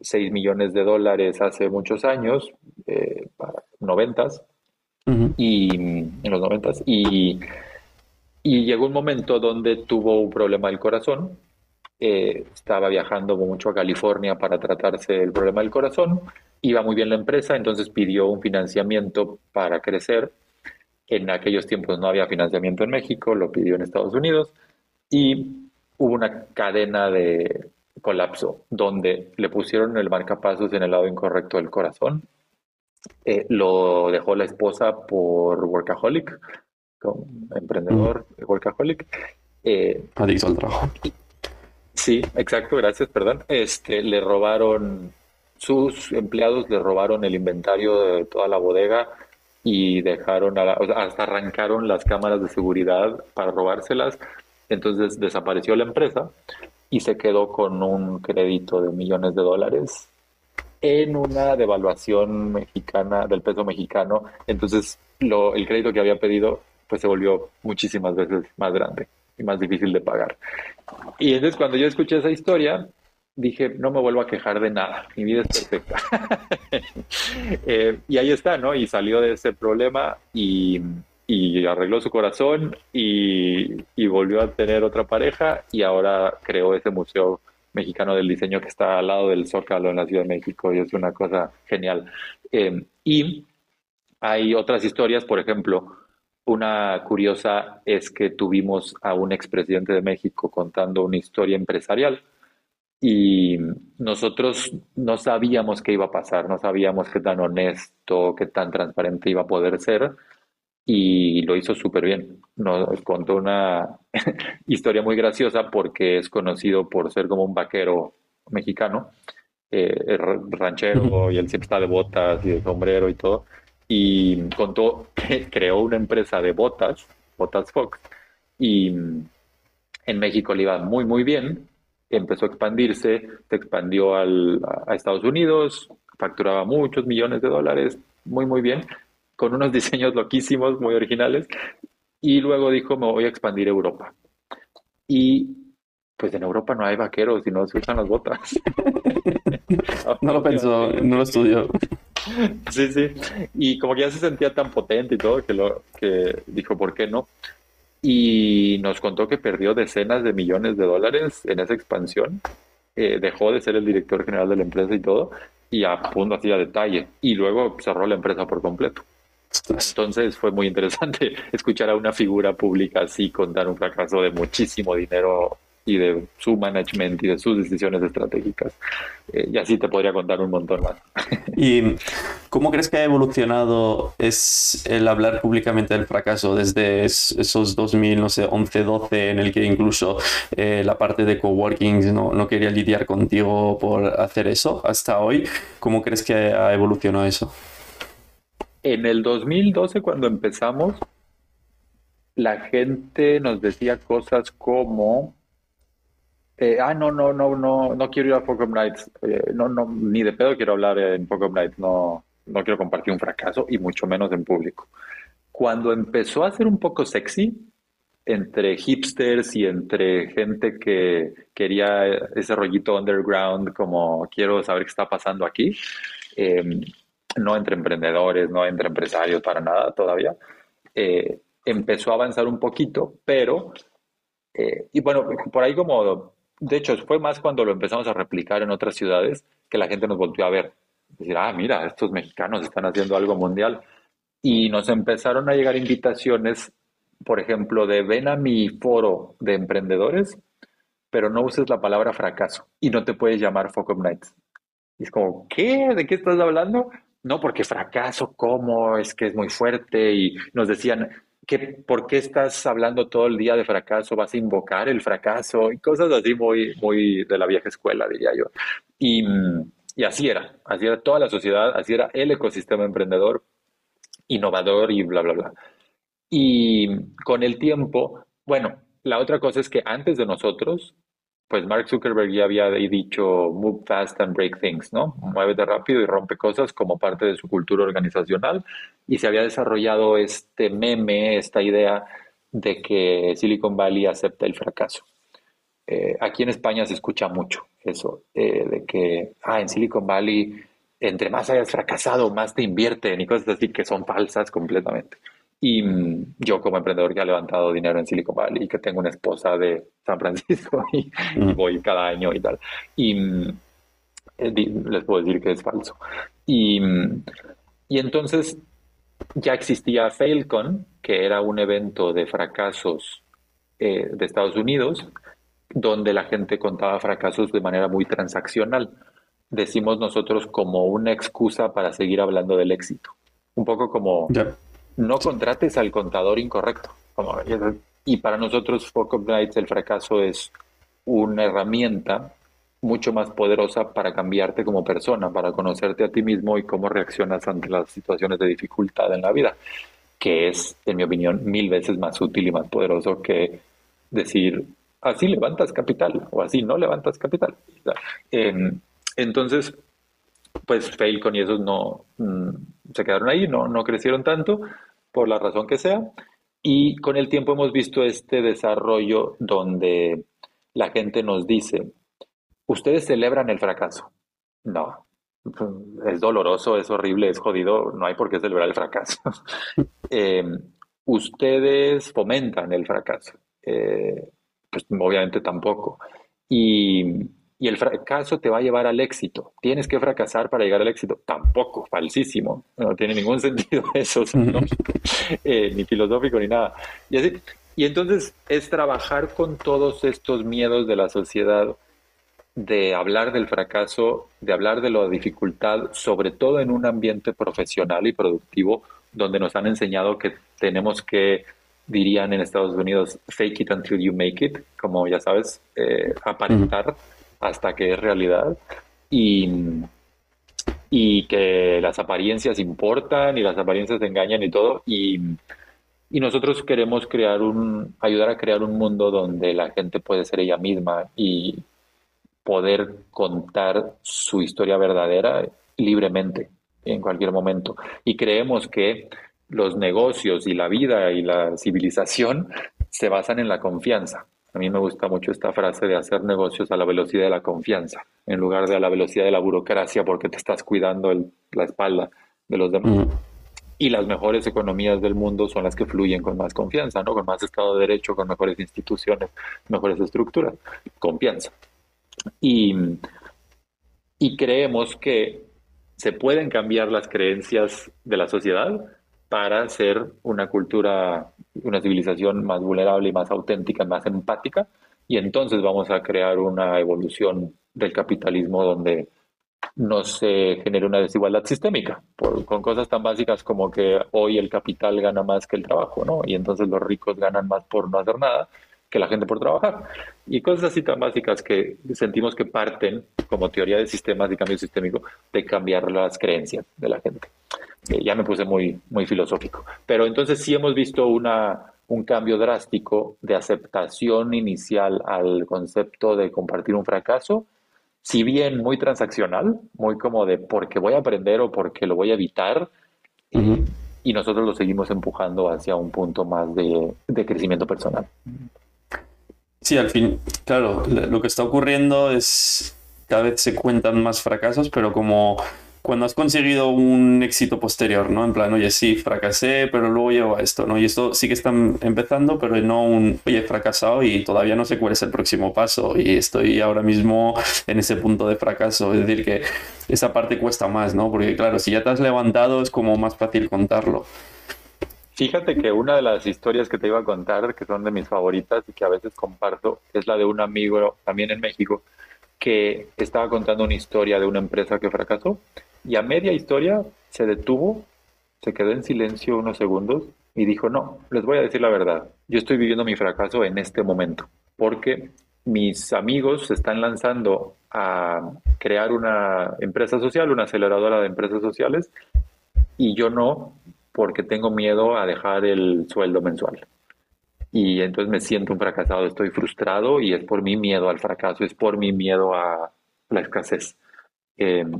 6 millones de dólares hace muchos años, eh, noventas, y en los noventas, y, y llegó un momento donde tuvo un problema del corazón, eh, estaba viajando mucho a California para tratarse el problema del corazón, iba muy bien la empresa, entonces pidió un financiamiento para crecer. En aquellos tiempos no había financiamiento en México, lo pidió en Estados Unidos. Y hubo una cadena de colapso donde le pusieron el marcapasos en el lado incorrecto del corazón. Eh, lo dejó la esposa por workaholic, emprendedor workaholic. Eh, Adicto al trabajo. Sí, exacto, gracias, perdón. Este, le robaron, sus empleados le robaron el inventario de toda la bodega y dejaron, hasta arrancaron las cámaras de seguridad para robárselas entonces desapareció la empresa y se quedó con un crédito de millones de dólares en una devaluación mexicana del peso mexicano. Entonces lo, el crédito que había pedido pues se volvió muchísimas veces más grande y más difícil de pagar. Y entonces cuando yo escuché esa historia, dije, no me vuelvo a quejar de nada, mi vida es perfecta. (laughs) Eh, y ahí está, ¿no? Y salió de ese problema y y arregló su corazón y, volvió a tener otra pareja y ahora creó ese museo mexicano del diseño que está al lado del Zócalo en la Ciudad de México y es una cosa genial. Em, y hay otras historias, por ejemplo, una curiosa es que tuvimos a un expresidente de México contando una historia empresarial y nosotros no sabíamos qué iba a pasar, no sabíamos qué tan honesto, qué tan transparente iba a poder ser y lo hizo súper bien. Nos contó una (laughs) historia muy graciosa porque es conocido por ser como un vaquero mexicano, eh, ranchero y él siempre está de botas y de sombrero y todo. Y contó (laughs) que creó una empresa de botas, Botas Fox, y en México le iba muy, muy bien. Empezó a expandirse, se expandió al, a Estados Unidos, facturaba muchos millones de dólares, muy, muy bien con unos (laughs) diseños loquísimos, muy originales, y luego dijo, me voy a expandir a Europa. Y pues en Europa no hay vaqueros y no se usan las botas. (laughs) no lo pensó, (laughs) no lo estudió. Sí, sí. Y como que ya se sentía tan potente y todo que, lo, que dijo, ¿por qué no? Y nos contó que perdió decenas de millones de dólares en esa expansión. Eh, dejó de ser el director general de la empresa y todo, y a punto hacía detalle. Y luego cerró la empresa por completo. Entonces fue muy interesante (laughs) escuchar a una figura pública así contar un fracaso de muchísimo dinero y de su management y de sus decisiones estratégicas. Eh, y así te podría contar un montón más. (laughs) ¿Y cómo crees que ha evolucionado es el hablar públicamente del fracaso desde esos 2000, no sé, 11, 12, en el que incluso eh, la parte de coworking no, no quería lidiar contigo por hacer eso, hasta hoy? ¿Cómo crees que ha evolucionado eso? En el 2012, cuando empezamos, la gente nos decía cosas como, eh, ah, no, no, no, no, no quiero ir a Focus Nights, eh, no, no, ni de pedo quiero hablar en Focus Nights, no, no quiero compartir un fracaso y mucho menos en público. Cuando empezó a ser un poco sexy, entre hipsters y entre gente que quería ese rollito underground, como quiero saber qué está pasando aquí, eh, no entre emprendedores, no entre empresarios para nada todavía. Eh, empezó a avanzar un poquito, pero, eh, y bueno, por ahí como, de hecho, fue más cuando lo empezamos a replicar en otras ciudades que la gente nos volvió a ver. Decir, ah, mira, estos mexicanos están haciendo algo mundial. Y nos empezaron a llegar invitaciones, por ejemplo, de ven a mi foro de emprendedores, pero no uses la palabra fracaso y no te puedes llamar Focus Nights. Y es como, ¿qué? ¿De qué estás hablando? No, porque fracaso, ¿cómo? Es que es muy fuerte y nos decían, que, ¿por qué estás hablando todo el día de fracaso? ¿Vas a invocar el fracaso? Y cosas así muy, muy de la vieja escuela, diría yo. Y, y así era, así era toda la sociedad, así era el ecosistema emprendedor, innovador y bla, bla, bla. Y con el tiempo bueno, la otra cosa es que antes de nosotros, pues Mark Zuckerberg ya había dicho move fast and break things, ¿no? Muévete rápido y rompe cosas como parte de su cultura organizacional y se había desarrollado este meme, esta idea de que Silicon Valley acepta el fracaso. Eh, aquí en España se escucha mucho eso, eh, de que ah, en Silicon Valley, entre más hayas fracasado, más te invierten y cosas así que son falsas completamente. Y mm, yo como emprendedor que ha levantado dinero en Silicon Valley y que tengo una esposa de San Francisco (laughs) y, voy cada año y tal. Y mm, eh, les puedo decir que es falso. Y, mm, y entonces ya existía Failcon, que era un evento de fracasos eh, de Estados Unidos, donde la gente contaba fracasos de manera muy transaccional. Decimos nosotros como una excusa para seguir hablando del éxito. Un poco como no contrates al contador incorrecto. y para nosotros, Focus Nights, el fracaso es una herramienta mucho más poderosa para cambiarte como persona, para conocerte a ti mismo y cómo reaccionas ante las situaciones de dificultad en la vida, que es, en mi opinión, mil veces más útil y más poderoso que decir, así levantas capital o así no levantas capital. Entonces, pues Failcon y esos no mm, se quedaron ahí, no, no crecieron tanto, por la razón que sea. Y con el tiempo hemos visto este desarrollo donde la gente nos dice, ustedes celebran el fracaso. No, es doloroso, es horrible, es jodido, no hay por qué celebrar el fracaso. (laughs) Eh, ustedes fomentan el fracaso. Eh, pues obviamente tampoco. Y, y el fracaso te va a llevar al éxito. Tienes que fracasar para llegar al éxito. Tampoco, falsísimo. No tiene ningún (laughs) sentido eso, eh, ni filosófico ni nada. Y, así, y entonces es trabajar con todos estos miedos de la sociedad, de hablar del fracaso, de hablar de la dificultad, sobre todo en un ambiente profesional y productivo, donde nos han enseñado que tenemos que dirían en Estados Unidos, fake it until you make it, como ya sabes, eh, aparentar hasta que es realidad y, y que las apariencias importan y las apariencias engañan y todo y, y nosotros queremos crear un, ayudar a crear un mundo donde la gente puede ser ella misma y poder contar su historia verdadera libremente en cualquier momento. Y creemos que los negocios y la vida y la civilización se basan en la confianza. A mí me gusta mucho esta frase de hacer negocios a la velocidad de la confianza, en lugar de a la velocidad de la burocracia, porque te estás cuidando la espalda de los demás. Y las mejores economías del mundo son las que fluyen con más confianza, ¿no? Con más Estado de Derecho, con mejores instituciones, mejores estructuras. Confianza. Y, y creemos que se pueden cambiar las creencias de la sociedad para ser una cultura, una civilización más vulnerable y más auténtica, más empática, y entonces vamos a crear una evolución del capitalismo donde no se genere una desigualdad sistémica, con cosas tan básicas como que hoy el capital gana más que el trabajo, ¿no? Y entonces los ricos ganan más por no hacer nada que la gente por trabajar. Y cosas así tan básicas que sentimos que parten, como teoría de sistemas y cambio sistémico, de cambiar las creencias de la gente ya me puse muy, muy filosófico. Pero entonces sí hemos visto una, un cambio drástico de aceptación inicial al concepto de compartir un fracaso, si bien muy transaccional, muy como de porque voy a aprender o porque lo voy a evitar, y nosotros lo seguimos empujando hacia un punto más de, de crecimiento personal. Sí, al fin, claro, lo que está ocurriendo es cada vez se cuentan más fracasos, pero como cuando has conseguido un éxito posterior, ¿no? En plan, oye, sí, fracasé, pero luego llevo a esto, ¿no? Y esto sí que están empezando, pero no un, oye, he fracasado y todavía no sé cuál es el próximo paso y estoy ahora mismo en ese punto de fracaso. Es decir, que esa parte cuesta más, ¿no? Porque claro, si ya te has levantado es como más fácil contarlo. Fíjate que una de las historias que te iba a contar, que son de mis favoritas y que a veces comparto, es la de un amigo también en México que estaba contando una historia de una empresa que fracasó y a media historia se detuvo, se quedó en silencio unos segundos y dijo, no, les voy a decir la verdad, yo estoy viviendo mi fracaso en este momento, porque mis amigos se están lanzando a crear una empresa social, una aceleradora de empresas sociales, y yo no, porque tengo miedo a dejar el sueldo mensual. y entonces me siento un fracasado, estoy frustrado y es por mi miedo al fracaso, es por mi miedo a la escasez. Em,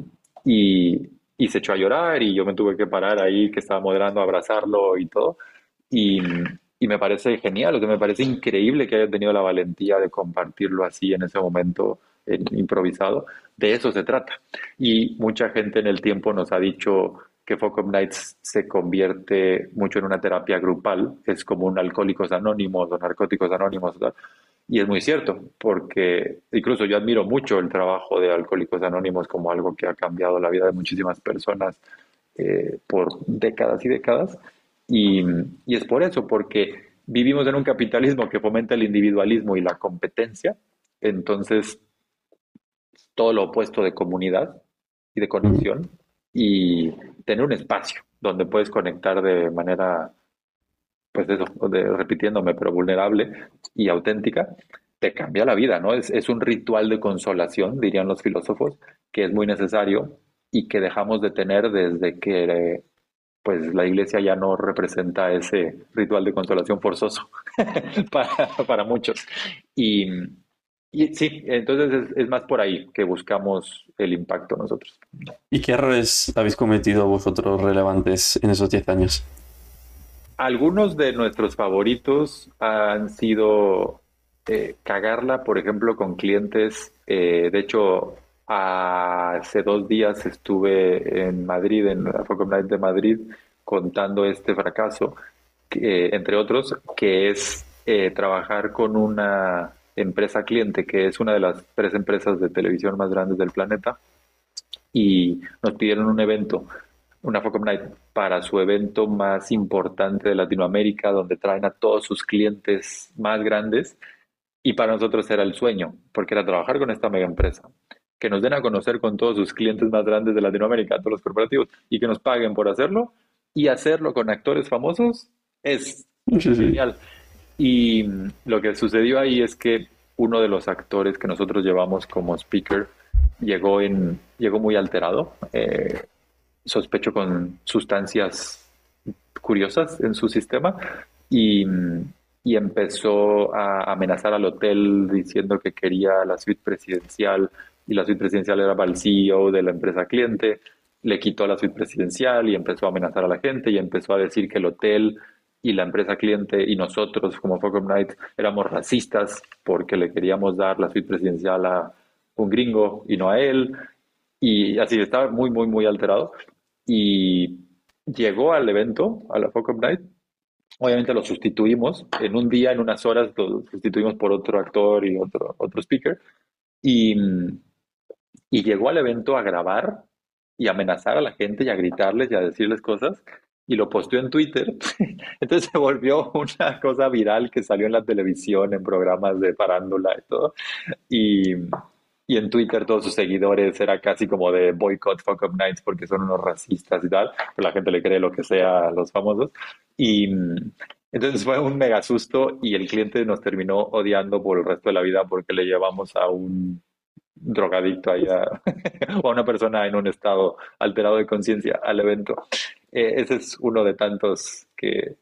y, y, se echó a llorar y yo me tuve que parar ahí, que estaba moderando, abrazarlo y todo. Y, y me parece genial, o sea, me parece increíble que haya tenido la valentía de compartirlo así en ese momento improvisado. De eso se trata. Y mucha gente en el tiempo nos ha dicho que Focus Nights se convierte mucho en una terapia grupal, es como un alcohólicos anónimos o narcóticos anónimos. Y es muy cierto, porque incluso yo admiro mucho el trabajo de Alcohólicos Anónimos como algo que ha cambiado la vida de muchísimas personas eh, por décadas y décadas. Y, y es por eso, porque vivimos en un capitalismo que fomenta el individualismo y la competencia. Entonces, todo lo opuesto de comunidad y de conexión y tener un espacio donde puedes conectar de manera, pues eso, repitiéndome, pero vulnerable y auténtica, te cambia la vida, ¿no? Es, es un ritual de consolación, dirían los filósofos, que es muy necesario y que dejamos de tener desde que pues la iglesia ya no representa ese ritual de consolación forzoso (laughs) para, para muchos. Y, y sí, entonces es, más por ahí que buscamos el impacto nosotros. ¿Y qué errores habéis cometido vosotros relevantes en esos 10 años? Algunos de nuestros favoritos han sido eh, cagarla, por ejemplo, con clientes. Eh, de hecho, hace dos días estuve en Madrid, en la Focus de Madrid, contando este fracaso, entre otros, que es eh, trabajar con una empresa cliente, que es una de las tres empresas de televisión más grandes del planeta, y nos pidieron un evento, una Focus Night, para su evento más importante de Latinoamérica, donde traen a todos sus clientes más grandes, y para nosotros era el sueño, porque era trabajar con esta mega empresa, que nos den a conocer con todos sus clientes más grandes de Latinoamérica, todos los corporativos, y que nos paguen por hacerlo, y hacerlo con actores famosos, es genial. Y lo que sucedió ahí es que uno de los actores que nosotros llevamos como speaker llegó, en, llegó muy alterado, eh, sospecho con sustancias curiosas en su sistema y, y, empezó a amenazar al hotel diciendo que quería la suite presidencial y la suite presidencial era para el CEO de la empresa cliente. Le quitó la suite presidencial y empezó a amenazar a la gente y empezó a decir que el hotel y la empresa cliente y nosotros como Focus Night éramos racistas porque le queríamos dar la suite presidencial a un gringo y no a él. Y así estaba muy, muy, muy alterado. Y llegó al evento, a la Focus Night. Obviamente lo sustituimos. En un día, en unas horas, lo sustituimos por otro actor y otro, otro speaker. Y, y llegó al evento a grabar y amenazar a la gente y a gritarles y a decirles cosas y lo posteó en Twitter. (laughs) Entonces se volvió una cosa viral que salió en la televisión, en programas de parándula y todo. Y, y en Twitter todos sus seguidores era casi como de boycott fuck up nights porque son unos racistas y tal, pero la gente le cree lo que sea a los famosos. Y entonces fue un mega susto y el cliente nos terminó odiando por el resto de la vida porque le llevamos a un drogadicto allá (laughs) o a una persona en un estado alterado de conciencia al evento. Eh, ese es uno de tantos que,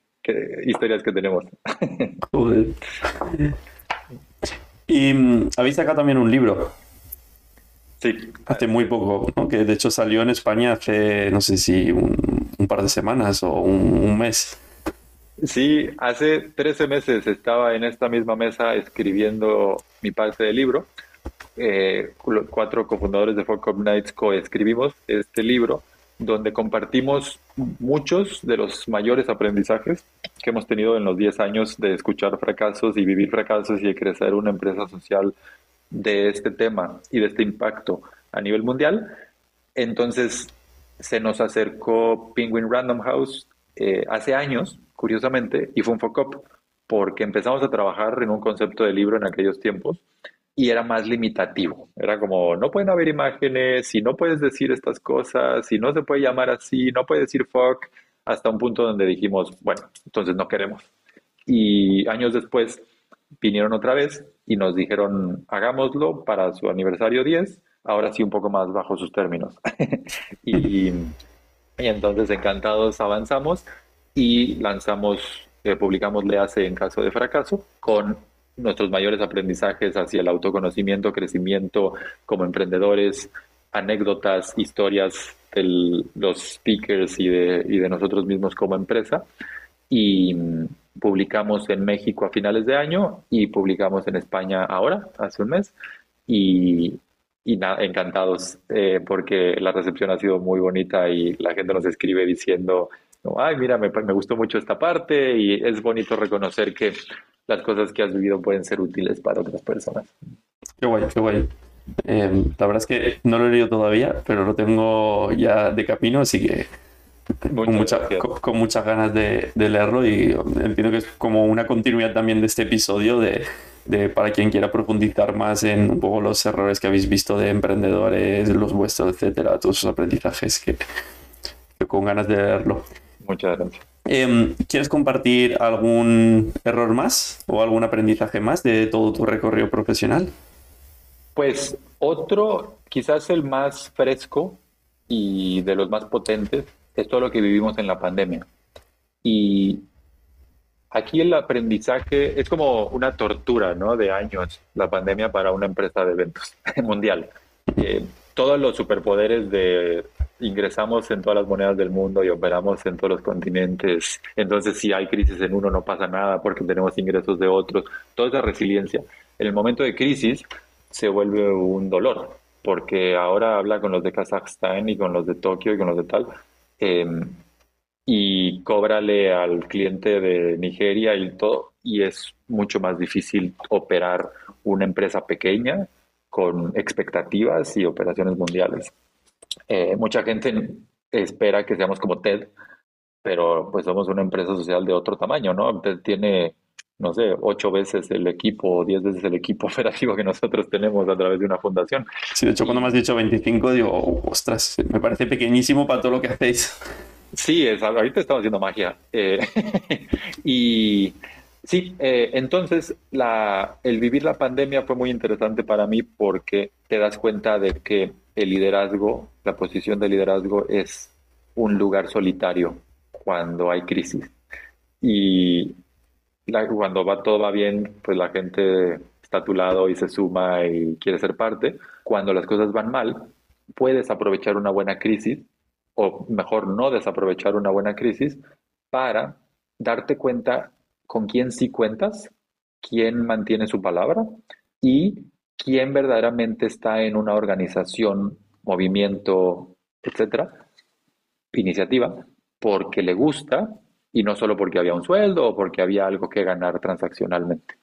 historias que tenemos. (laughs) Y mm, habéis sacado también un libro. Sí. Hace muy poco, ¿no? que de hecho salió en España hace, no sé si un, par de semanas o un, mes. Sí, hace 13 meses estaba en esta misma mesa escribiendo mi parte del libro. Eh, cuatro cofundadores de Folk Nights coescribimos este libro donde compartimos muchos de los mayores aprendizajes que hemos tenido en los 10 años de escuchar fracasos y vivir fracasos y de crecer una empresa social de este tema y de este impacto a nivel mundial. Entonces se nos acercó Penguin Random House eh, hace años, curiosamente, y fue un foco porque empezamos a trabajar en un concepto de libro en aquellos tiempos y era más limitativo. Era como, no pueden haber imágenes, si no puedes decir estas cosas, si no se puede llamar así, no puedes decir fuck, hasta un punto donde dijimos, bueno, entonces no queremos. Y años después vinieron otra vez y nos dijeron, hagámoslo para su aniversario 10, ahora sí un poco más bajo sus términos. (laughs) y, y entonces encantados avanzamos y lanzamos eh, publicamos Leace en caso de fracaso, con nuestros mayores aprendizajes hacia el autoconocimiento, crecimiento como emprendedores, anécdotas, historias de los speakers y de, y de nosotros mismos como empresa. Y mm, publicamos en México a finales de año y publicamos en España ahora, hace un mes. Y, y encantados eh, porque la recepción ha sido muy bonita y la gente nos escribe diciendo, ay, mira, me, me, gustó mucho esta parte y es bonito reconocer que las cosas que has vivido pueden ser útiles para otras personas. Qué guay, qué guay. Eh, la verdad es que no lo he leído todavía, pero lo tengo ya de camino, así que con, mucha, con, muchas ganas de, de, leerlo y entiendo que es como una continuidad también de este episodio de, de, para quien quiera profundizar más en un poco los errores que habéis visto de emprendedores, los vuestros, etcétera, todos esos aprendizajes que, que con ganas de leerlo. Muchas gracias. Eh, ¿Quieres compartir algún error más o algún aprendizaje más de todo tu recorrido profesional? Pues otro, quizás el más fresco y de los más potentes, es todo lo que vivimos en la pandemia. Y aquí el aprendizaje es como una tortura, ¿no? De años, la pandemia para una empresa de eventos (laughs) mundial. Eh, todos los superpoderes de ingresamos en todas las monedas del mundo y operamos en todos los continentes. Entonces, si hay crisis en uno, no pasa nada porque tenemos ingresos de otros. Toda esa resiliencia. En el momento de crisis se vuelve un dolor porque ahora habla con los de Kazajstán y con los de Tokio y con los de tal. Em, y cóbrale al cliente de Nigeria y todo, y es mucho más difícil operar una empresa pequeña con expectativas y operaciones mundiales. Eh, mucha gente espera que seamos como TED, pero pues somos una empresa social de otro tamaño, ¿no? TED tiene, no sé, ocho veces el equipo o diez veces el equipo (laughs) operativo que nosotros tenemos a través de una fundación. Sí, de hecho, cuando me has dicho 25, digo, ostras, me parece pequeñísimo para todo lo que hacéis. Sí, es, ahorita estamos haciendo magia. Eh, (laughs) y sí, eh, entonces la, el vivir la pandemia fue muy interesante para mí porque te das cuenta de que el liderazgo, la posición de liderazgo es un lugar solitario cuando hay crisis. Y cuando va todo va bien, pues la gente está a tu lado y se suma y quiere ser parte. Cuando las cosas van mal, puedes aprovechar una buena crisis, o mejor no desaprovechar una buena crisis, para darte cuenta con quién sí cuentas, quién mantiene su palabra y quién verdaderamente está en una organización, movimiento, etcétera, iniciativa, porque le gusta y no solo porque había un sueldo o porque había algo que ganar transaccionalmente.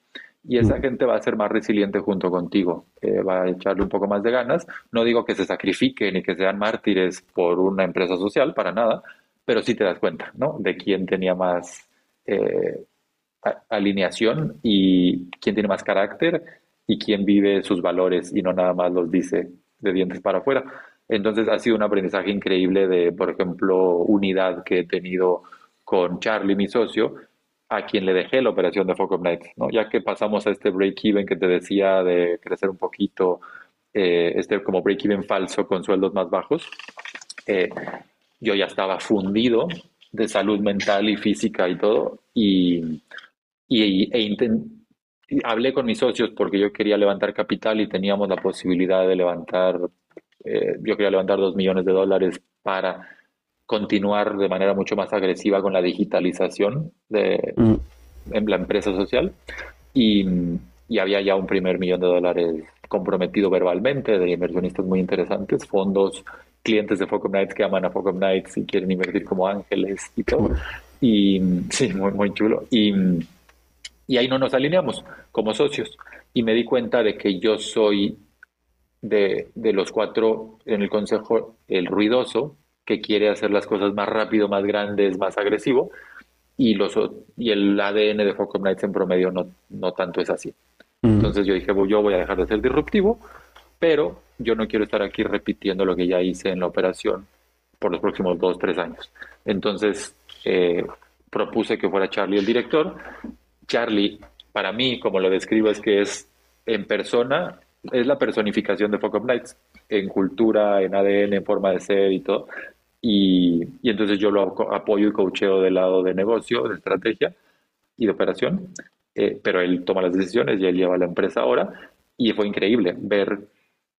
Y esa mm. gente va a ser más resiliente junto contigo, eh, va a echarle un poco más de ganas. No digo que se sacrifiquen y que sean mártires por una empresa social, para nada, pero sí te das cuenta, ¿no? De quién tenía más eh, alineación y quién tiene más carácter y quién vive sus valores y no nada más los dice de dientes para afuera. Entonces ha sido un aprendizaje increíble de, por ejemplo, unidad que he tenido con Charlie, mi socio, a quien le dejé la operación de Focus ¿no? Ya que pasamos a este break-even que te decía de crecer un poquito, eh, este como break-even falso con sueldos más bajos, eh, yo ya estaba fundido de salud mental y física y todo, y, y e hablé con mis socios porque yo quería levantar capital y teníamos la posibilidad de levantar, eh, yo quería levantar dos millones de dólares para continuar de manera mucho más agresiva con la digitalización de mm. en la empresa social y, y, había ya un primer millón de dólares comprometido verbalmente de inversionistas muy interesantes, fondos, clientes de Focus Nights que aman a Focus Nights y quieren invertir como ángeles y todo. Y sí, muy, muy chulo. Y y ahí no nos alineamos como socios. Y me di cuenta de que yo soy de, los cuatro en el consejo el ruidoso, que quiere hacer las cosas más rápido, más grandes, más agresivo, y, los, y el ADN de Focus Nights en promedio no, no tanto es así. Entonces yo dije, yo voy a dejar de ser disruptivo, pero yo no quiero estar aquí repitiendo lo que ya hice en la operación por los próximos dos, tres años. Entonces eh, propuse que fuera Charlie el director Charlie, para mí, como lo describo, es que es en persona, es la personificación de Focus Nights, en cultura, en ADN, en forma de ser y todo. Y, entonces yo lo apoyo y coacheo del lado de negocio, de estrategia, y de operación, eh, pero él toma las decisiones y él lleva la empresa ahora y fue increíble ver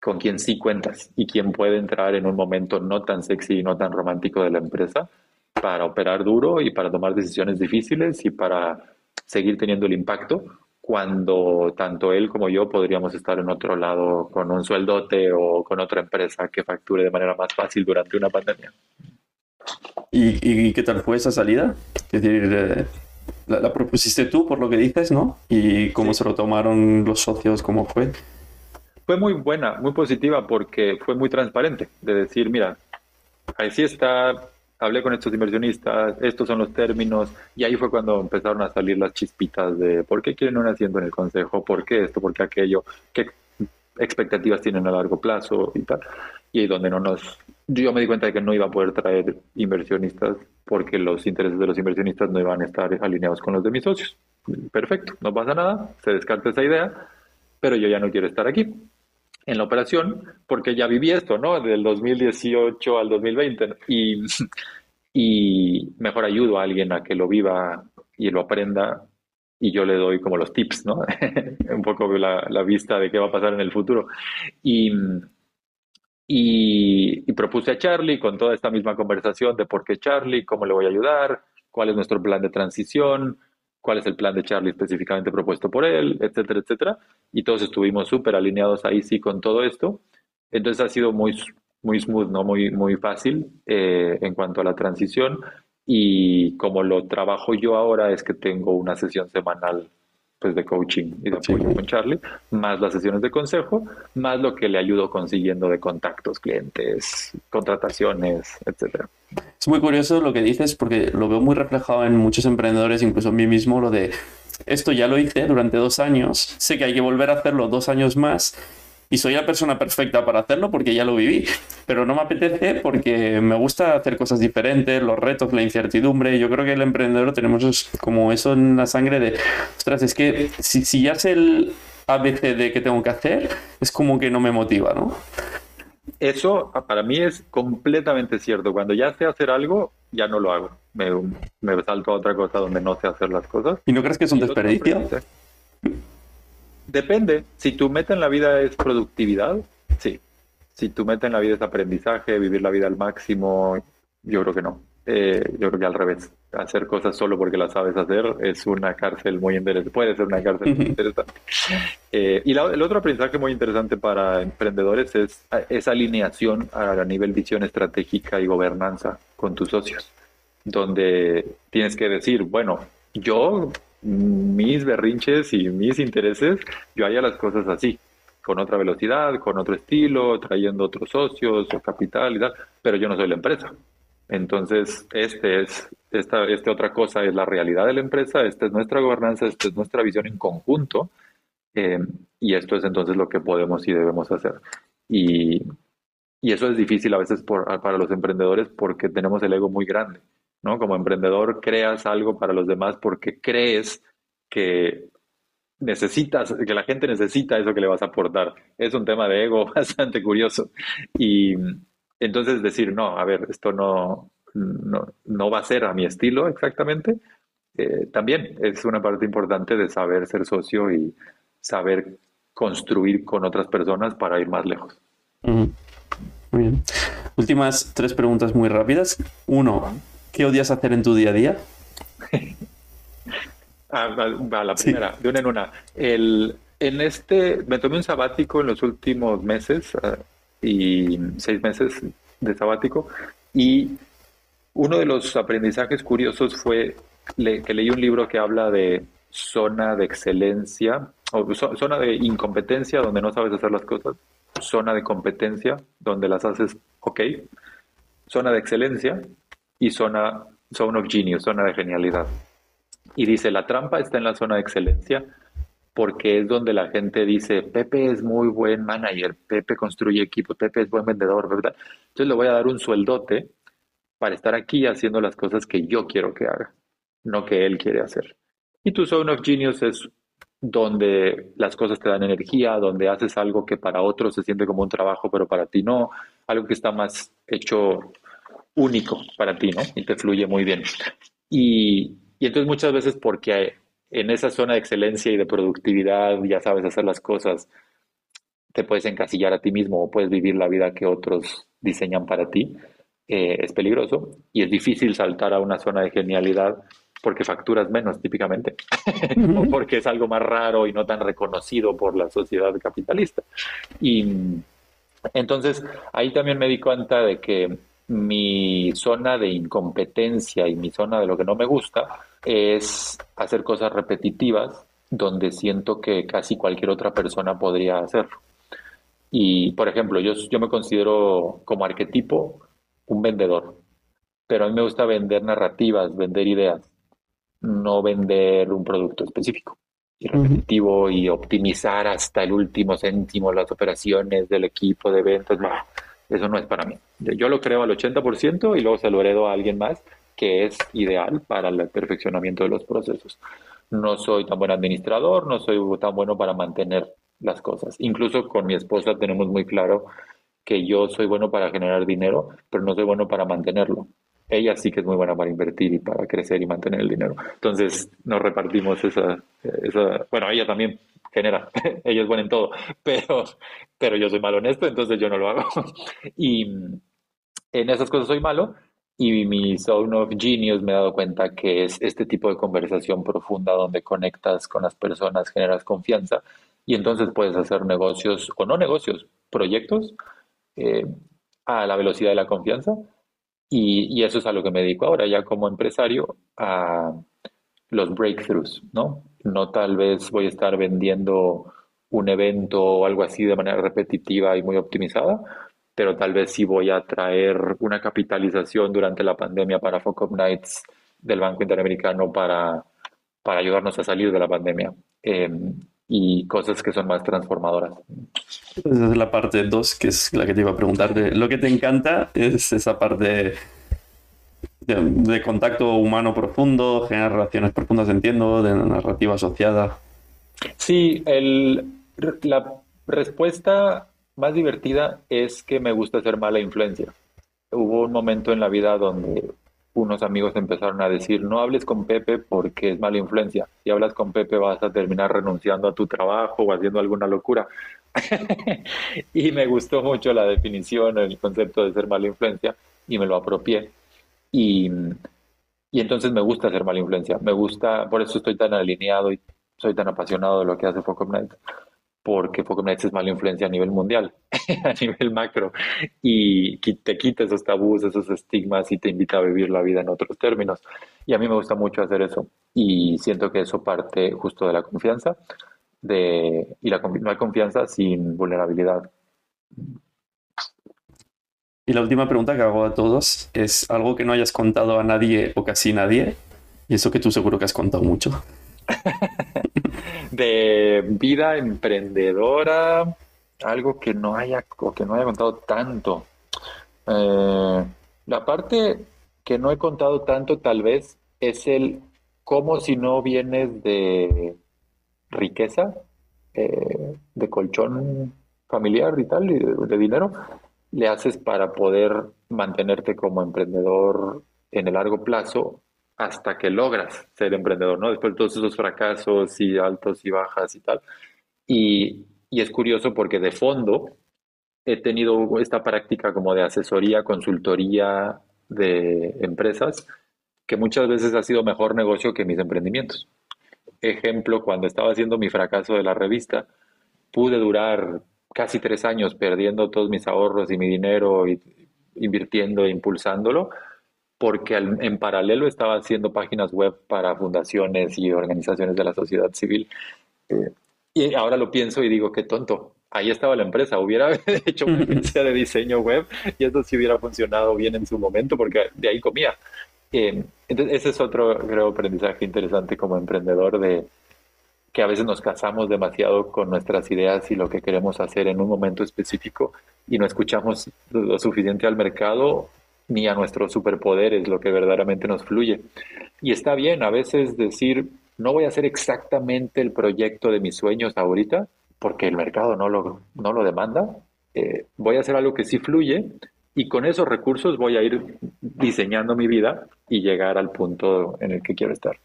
con quién sí cuentas y quién puede entrar en un momento no tan sexy y no tan romántico de la empresa para operar duro y para tomar decisiones difíciles y para seguir teniendo el impacto cuando tanto él como yo podríamos estar en otro lado con un sueldote o con otra empresa que facture de manera más fácil durante una pandemia. ¿Y, qué tal fue esa salida? Es decir, eh, la, propusiste tú por lo que dices, ¿no? ¿Y cómo se lo tomaron los socios? ¿Cómo fue? Fue muy buena, muy positiva porque fue muy transparente de decir, mira, así está hablé con estos inversionistas, estos son los términos, y ahí fue cuando empezaron a salir las chispitas de por qué quieren un asiento en el consejo, por qué esto, por qué aquello, qué expectativas tienen a largo plazo y tal. Y ahí donde no nos... Yo me di cuenta de que no iba a poder traer inversionistas porque los intereses de los inversionistas no iban a estar alineados con los de mis socios. Perfecto, no pasa nada, se descarta esa idea, pero yo ya no quiero estar aquí en la operación, porque ya viví esto, ¿no? Del 2018 al 2020 y, y mejor ayudo a alguien a que lo viva y lo aprenda y yo le doy como los tips, ¿no? (laughs) Un poco la, la, vista de qué va a pasar en el futuro. Y, y, y, propuse a Charlie con toda esta misma conversación de por qué Charlie, cómo le voy a ayudar, cuál es nuestro plan de transición, cuál es el plan de Charlie específicamente propuesto por él, etcétera, etcétera. Y todos estuvimos súper alineados ahí sí con todo esto. Entonces ha sido muy, muy smooth, ¿no? muy, muy fácil eh, en cuanto a la transición. Y como lo trabajo yo ahora es que tengo una sesión semanal pues, de coaching y de apoyo con Charlie, más las sesiones de consejo, más lo que le ayudo consiguiendo de contactos, clientes, contrataciones, etcétera. Es muy curioso lo que dices porque lo veo muy reflejado en muchos emprendedores, incluso en mí mismo, lo de esto ya lo hice durante dos años, sé que hay que volver a hacerlo dos años más y soy la persona perfecta para hacerlo porque ya lo viví, pero no me apetece porque me gusta hacer cosas diferentes, los retos, la incertidumbre. Yo creo que el emprendedor tenemos como eso en la sangre de, ostras, es que si, si ya sé el ABCD que tengo que hacer, es como que no me motiva, ¿no? Eso para mí es completamente cierto. Cuando ya sé hacer algo, ya no lo hago. Me, me salto a otra cosa donde no sé hacer las cosas. ¿Y no crees que es un desperdicio? Depende. Si tu meta en la vida es productividad, sí. Si tu meta en la vida es aprendizaje, vivir la vida al máximo, yo creo que no. Eh, yo creo que al revés. Hacer cosas solo porque las sabes hacer es una cárcel muy interesante. Puede ser una cárcel muy interesante. Eh, y el otro aprendizaje muy interesante para emprendedores es esa alineación a nivel visión estratégica y gobernanza con tus socios, donde tienes que decir, bueno, yo mis berrinches y mis intereses, yo haría las cosas así, con otra velocidad, con otro estilo, trayendo otros socios o capital y tal, pero yo no soy la empresa. Entonces, este es, esta, esta otra cosa es la realidad de la empresa, esta es nuestra gobernanza, esta es nuestra visión en conjunto, eh, y esto es entonces lo que podemos y debemos hacer. Y, y eso es difícil a veces para los emprendedores porque tenemos el ego muy grande. ¿No? Como emprendedor creas algo para los demás porque crees que necesitas, que la gente necesita eso que le vas a aportar. Es un tema de ego (laughs) bastante curioso. Y entonces decir, no, a ver, esto no, no, va a ser a mi estilo exactamente, eh, también es una parte importante de saber ser socio y saber construir con otras personas para ir más lejos. Muy bien. Últimas tres preguntas muy rápidas. Uno, ¿Qué odias hacer en tu día a día? (laughs) ah, va, la primera, de una en una. El, en este, me tomé un sabático en los últimos meses ah, y seis meses de sabático y uno de los aprendizajes curiosos fue que leí un libro que habla de zona de excelencia o zona de incompetencia donde no sabes hacer las cosas, zona de competencia donde las haces ok, zona de excelencia y zona, zone of genius, zona de genialidad. Y dice, la trampa está en la zona de excelencia porque es donde la gente dice, Pepe es muy buen manager, Pepe construye equipos, Pepe es buen vendedor, ¿verdad? Entonces le voy a dar un sueldote para estar aquí haciendo las cosas que yo quiero que haga, no que él quiere hacer. Y tu zone of genius es donde las cosas te dan energía, donde haces algo que para otros se siente como un trabajo, pero para ti no, algo que está más hecho único para ti, ¿no? Y te fluye muy bien. Y, y entonces muchas veces porque en esa zona de excelencia y de productividad, ya sabes hacer las cosas, te puedes encasillar a ti mismo o puedes vivir la vida que otros diseñan para ti, eh, es peligroso y es difícil saltar a una zona de genialidad porque facturas menos típicamente, (laughs) o porque es algo más raro y no tan reconocido por la sociedad capitalista. Y entonces ahí también me di cuenta de que mi zona de incompetencia y mi zona de lo que no me gusta es hacer cosas repetitivas donde siento que casi cualquier otra persona podría hacerlo. Y, por ejemplo, yo, yo me considero como arquetipo un vendedor, pero a mí me gusta vender narrativas, vender ideas, no vender un producto específico y repetitivo y optimizar hasta el último céntimo las operaciones del equipo de ventas. No, eso no es para mí. Yo lo creo al 80% y luego se lo heredo a alguien más que es ideal para el perfeccionamiento de los procesos. No soy tan buen administrador, no soy tan bueno para mantener las cosas. Incluso con mi esposa tenemos muy claro que yo soy bueno para generar dinero, pero no soy bueno para mantenerlo. Ella sí que es muy buena para invertir y para crecer y mantener el dinero. Entonces nos repartimos esa, esa bueno, ella también genera, (laughs) ella es buena en todo, pero, pero yo soy malo en esto, entonces yo no lo hago. (laughs) Y en esas cosas soy malo, y mi Zone of Genius me he dado cuenta que es este tipo de conversación profunda donde conectas con las personas, generas confianza y entonces puedes hacer negocios o no negocios, proyectos eh, a la velocidad de la confianza. Y, eso es a lo que me dedico ahora, ya como empresario, a los breakthroughs, ¿no? No tal vez voy a estar vendiendo un evento o algo así de manera repetitiva y muy optimizada, pero tal vez sí voy a traer una capitalización durante la pandemia para Focus Nights del Banco Interamericano para, para ayudarnos a salir de la pandemia em, y cosas que son más transformadoras. Esa es la parte 2, que es la que te iba a preguntar. lo que te encanta es esa parte de, de, contacto humano profundo, generar relaciones profundas, entiendo, de narrativa asociada. Sí, el, la respuesta más divertida es que me gusta ser mala influencia. Hubo un momento en la vida donde unos amigos empezaron a decir, no hables con Pepe porque es mala influencia. Si hablas con Pepe vas a terminar renunciando a tu trabajo o haciendo alguna locura. (laughs) y me gustó mucho la definición, el concepto de ser mala influencia y me lo apropié. Y, y entonces me gusta ser mala influencia. Me gusta, por eso estoy tan alineado y soy tan apasionado de lo que hace Focus Night porque Nights es mala influencia a nivel mundial, (laughs) a nivel macro, y te quita esos tabús, esos estigmas y te invita a vivir la vida en otros términos. Y a mí me gusta mucho hacer eso, y siento que eso parte justo de la confianza, de, y la, no hay confianza sin vulnerabilidad. Y la última pregunta que hago a todos es algo que no hayas contado a nadie o casi nadie, y eso que tú seguro que has contado mucho. (laughs) de vida emprendedora, algo que no haya, que no haya contado tanto. Eh, la parte que no he contado tanto tal vez es el cómo si no vienes de riqueza, eh, de colchón familiar y tal, y de, dinero, le haces para poder mantenerte como emprendedor en el largo plazo hasta que logras ser emprendedor, ¿no? Después de todos esos fracasos y altos y bajas y tal. Y, y es curioso porque de fondo he tenido esta práctica como de asesoría, consultoría de empresas, que muchas veces ha sido mejor negocio que mis emprendimientos. Ejemplo, cuando estaba haciendo mi fracaso de la revista, pude durar casi tres años perdiendo todos mis ahorros y mi dinero y invirtiendo e impulsándolo, porque en paralelo estaba haciendo páginas web para fundaciones y organizaciones de la sociedad civil. Eh, y ahora lo pienso y digo, qué tonto. Ahí estaba la empresa. Hubiera (laughs) hecho una agencia de diseño web y eso sí hubiera funcionado bien en su momento porque de ahí comía. Eh, entonces, ese es otro, creo, aprendizaje interesante como emprendedor de que a veces nos casamos demasiado con nuestras ideas y lo que queremos hacer en un momento específico y no escuchamos lo suficiente al mercado ni a nuestros superpoderes, lo que verdaderamente nos fluye. Y está bien a veces decir, no voy a hacer exactamente el proyecto de mis sueños ahorita, porque el mercado no lo, no lo demanda. Eh, voy a hacer algo que sí fluye y con esos recursos voy a ir diseñando mi vida y llegar al punto en el que quiero estar.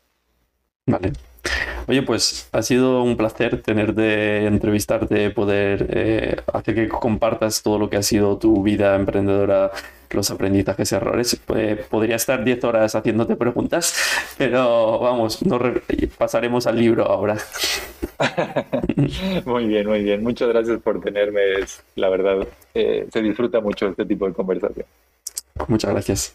Vale. Oye, pues ha sido un placer tener de entrevistarte, poder eh, hacer que compartas todo lo que ha sido tu vida emprendedora, los aprendizajes, errores. Eh, podría estar 10 horas haciéndote preguntas, pero vamos, pasaremos al libro ahora. (laughs) muy bien, muy bien. Muchas gracias por tenerme. la verdad, eh, se disfruta mucho este tipo de conversación. Muchas gracias.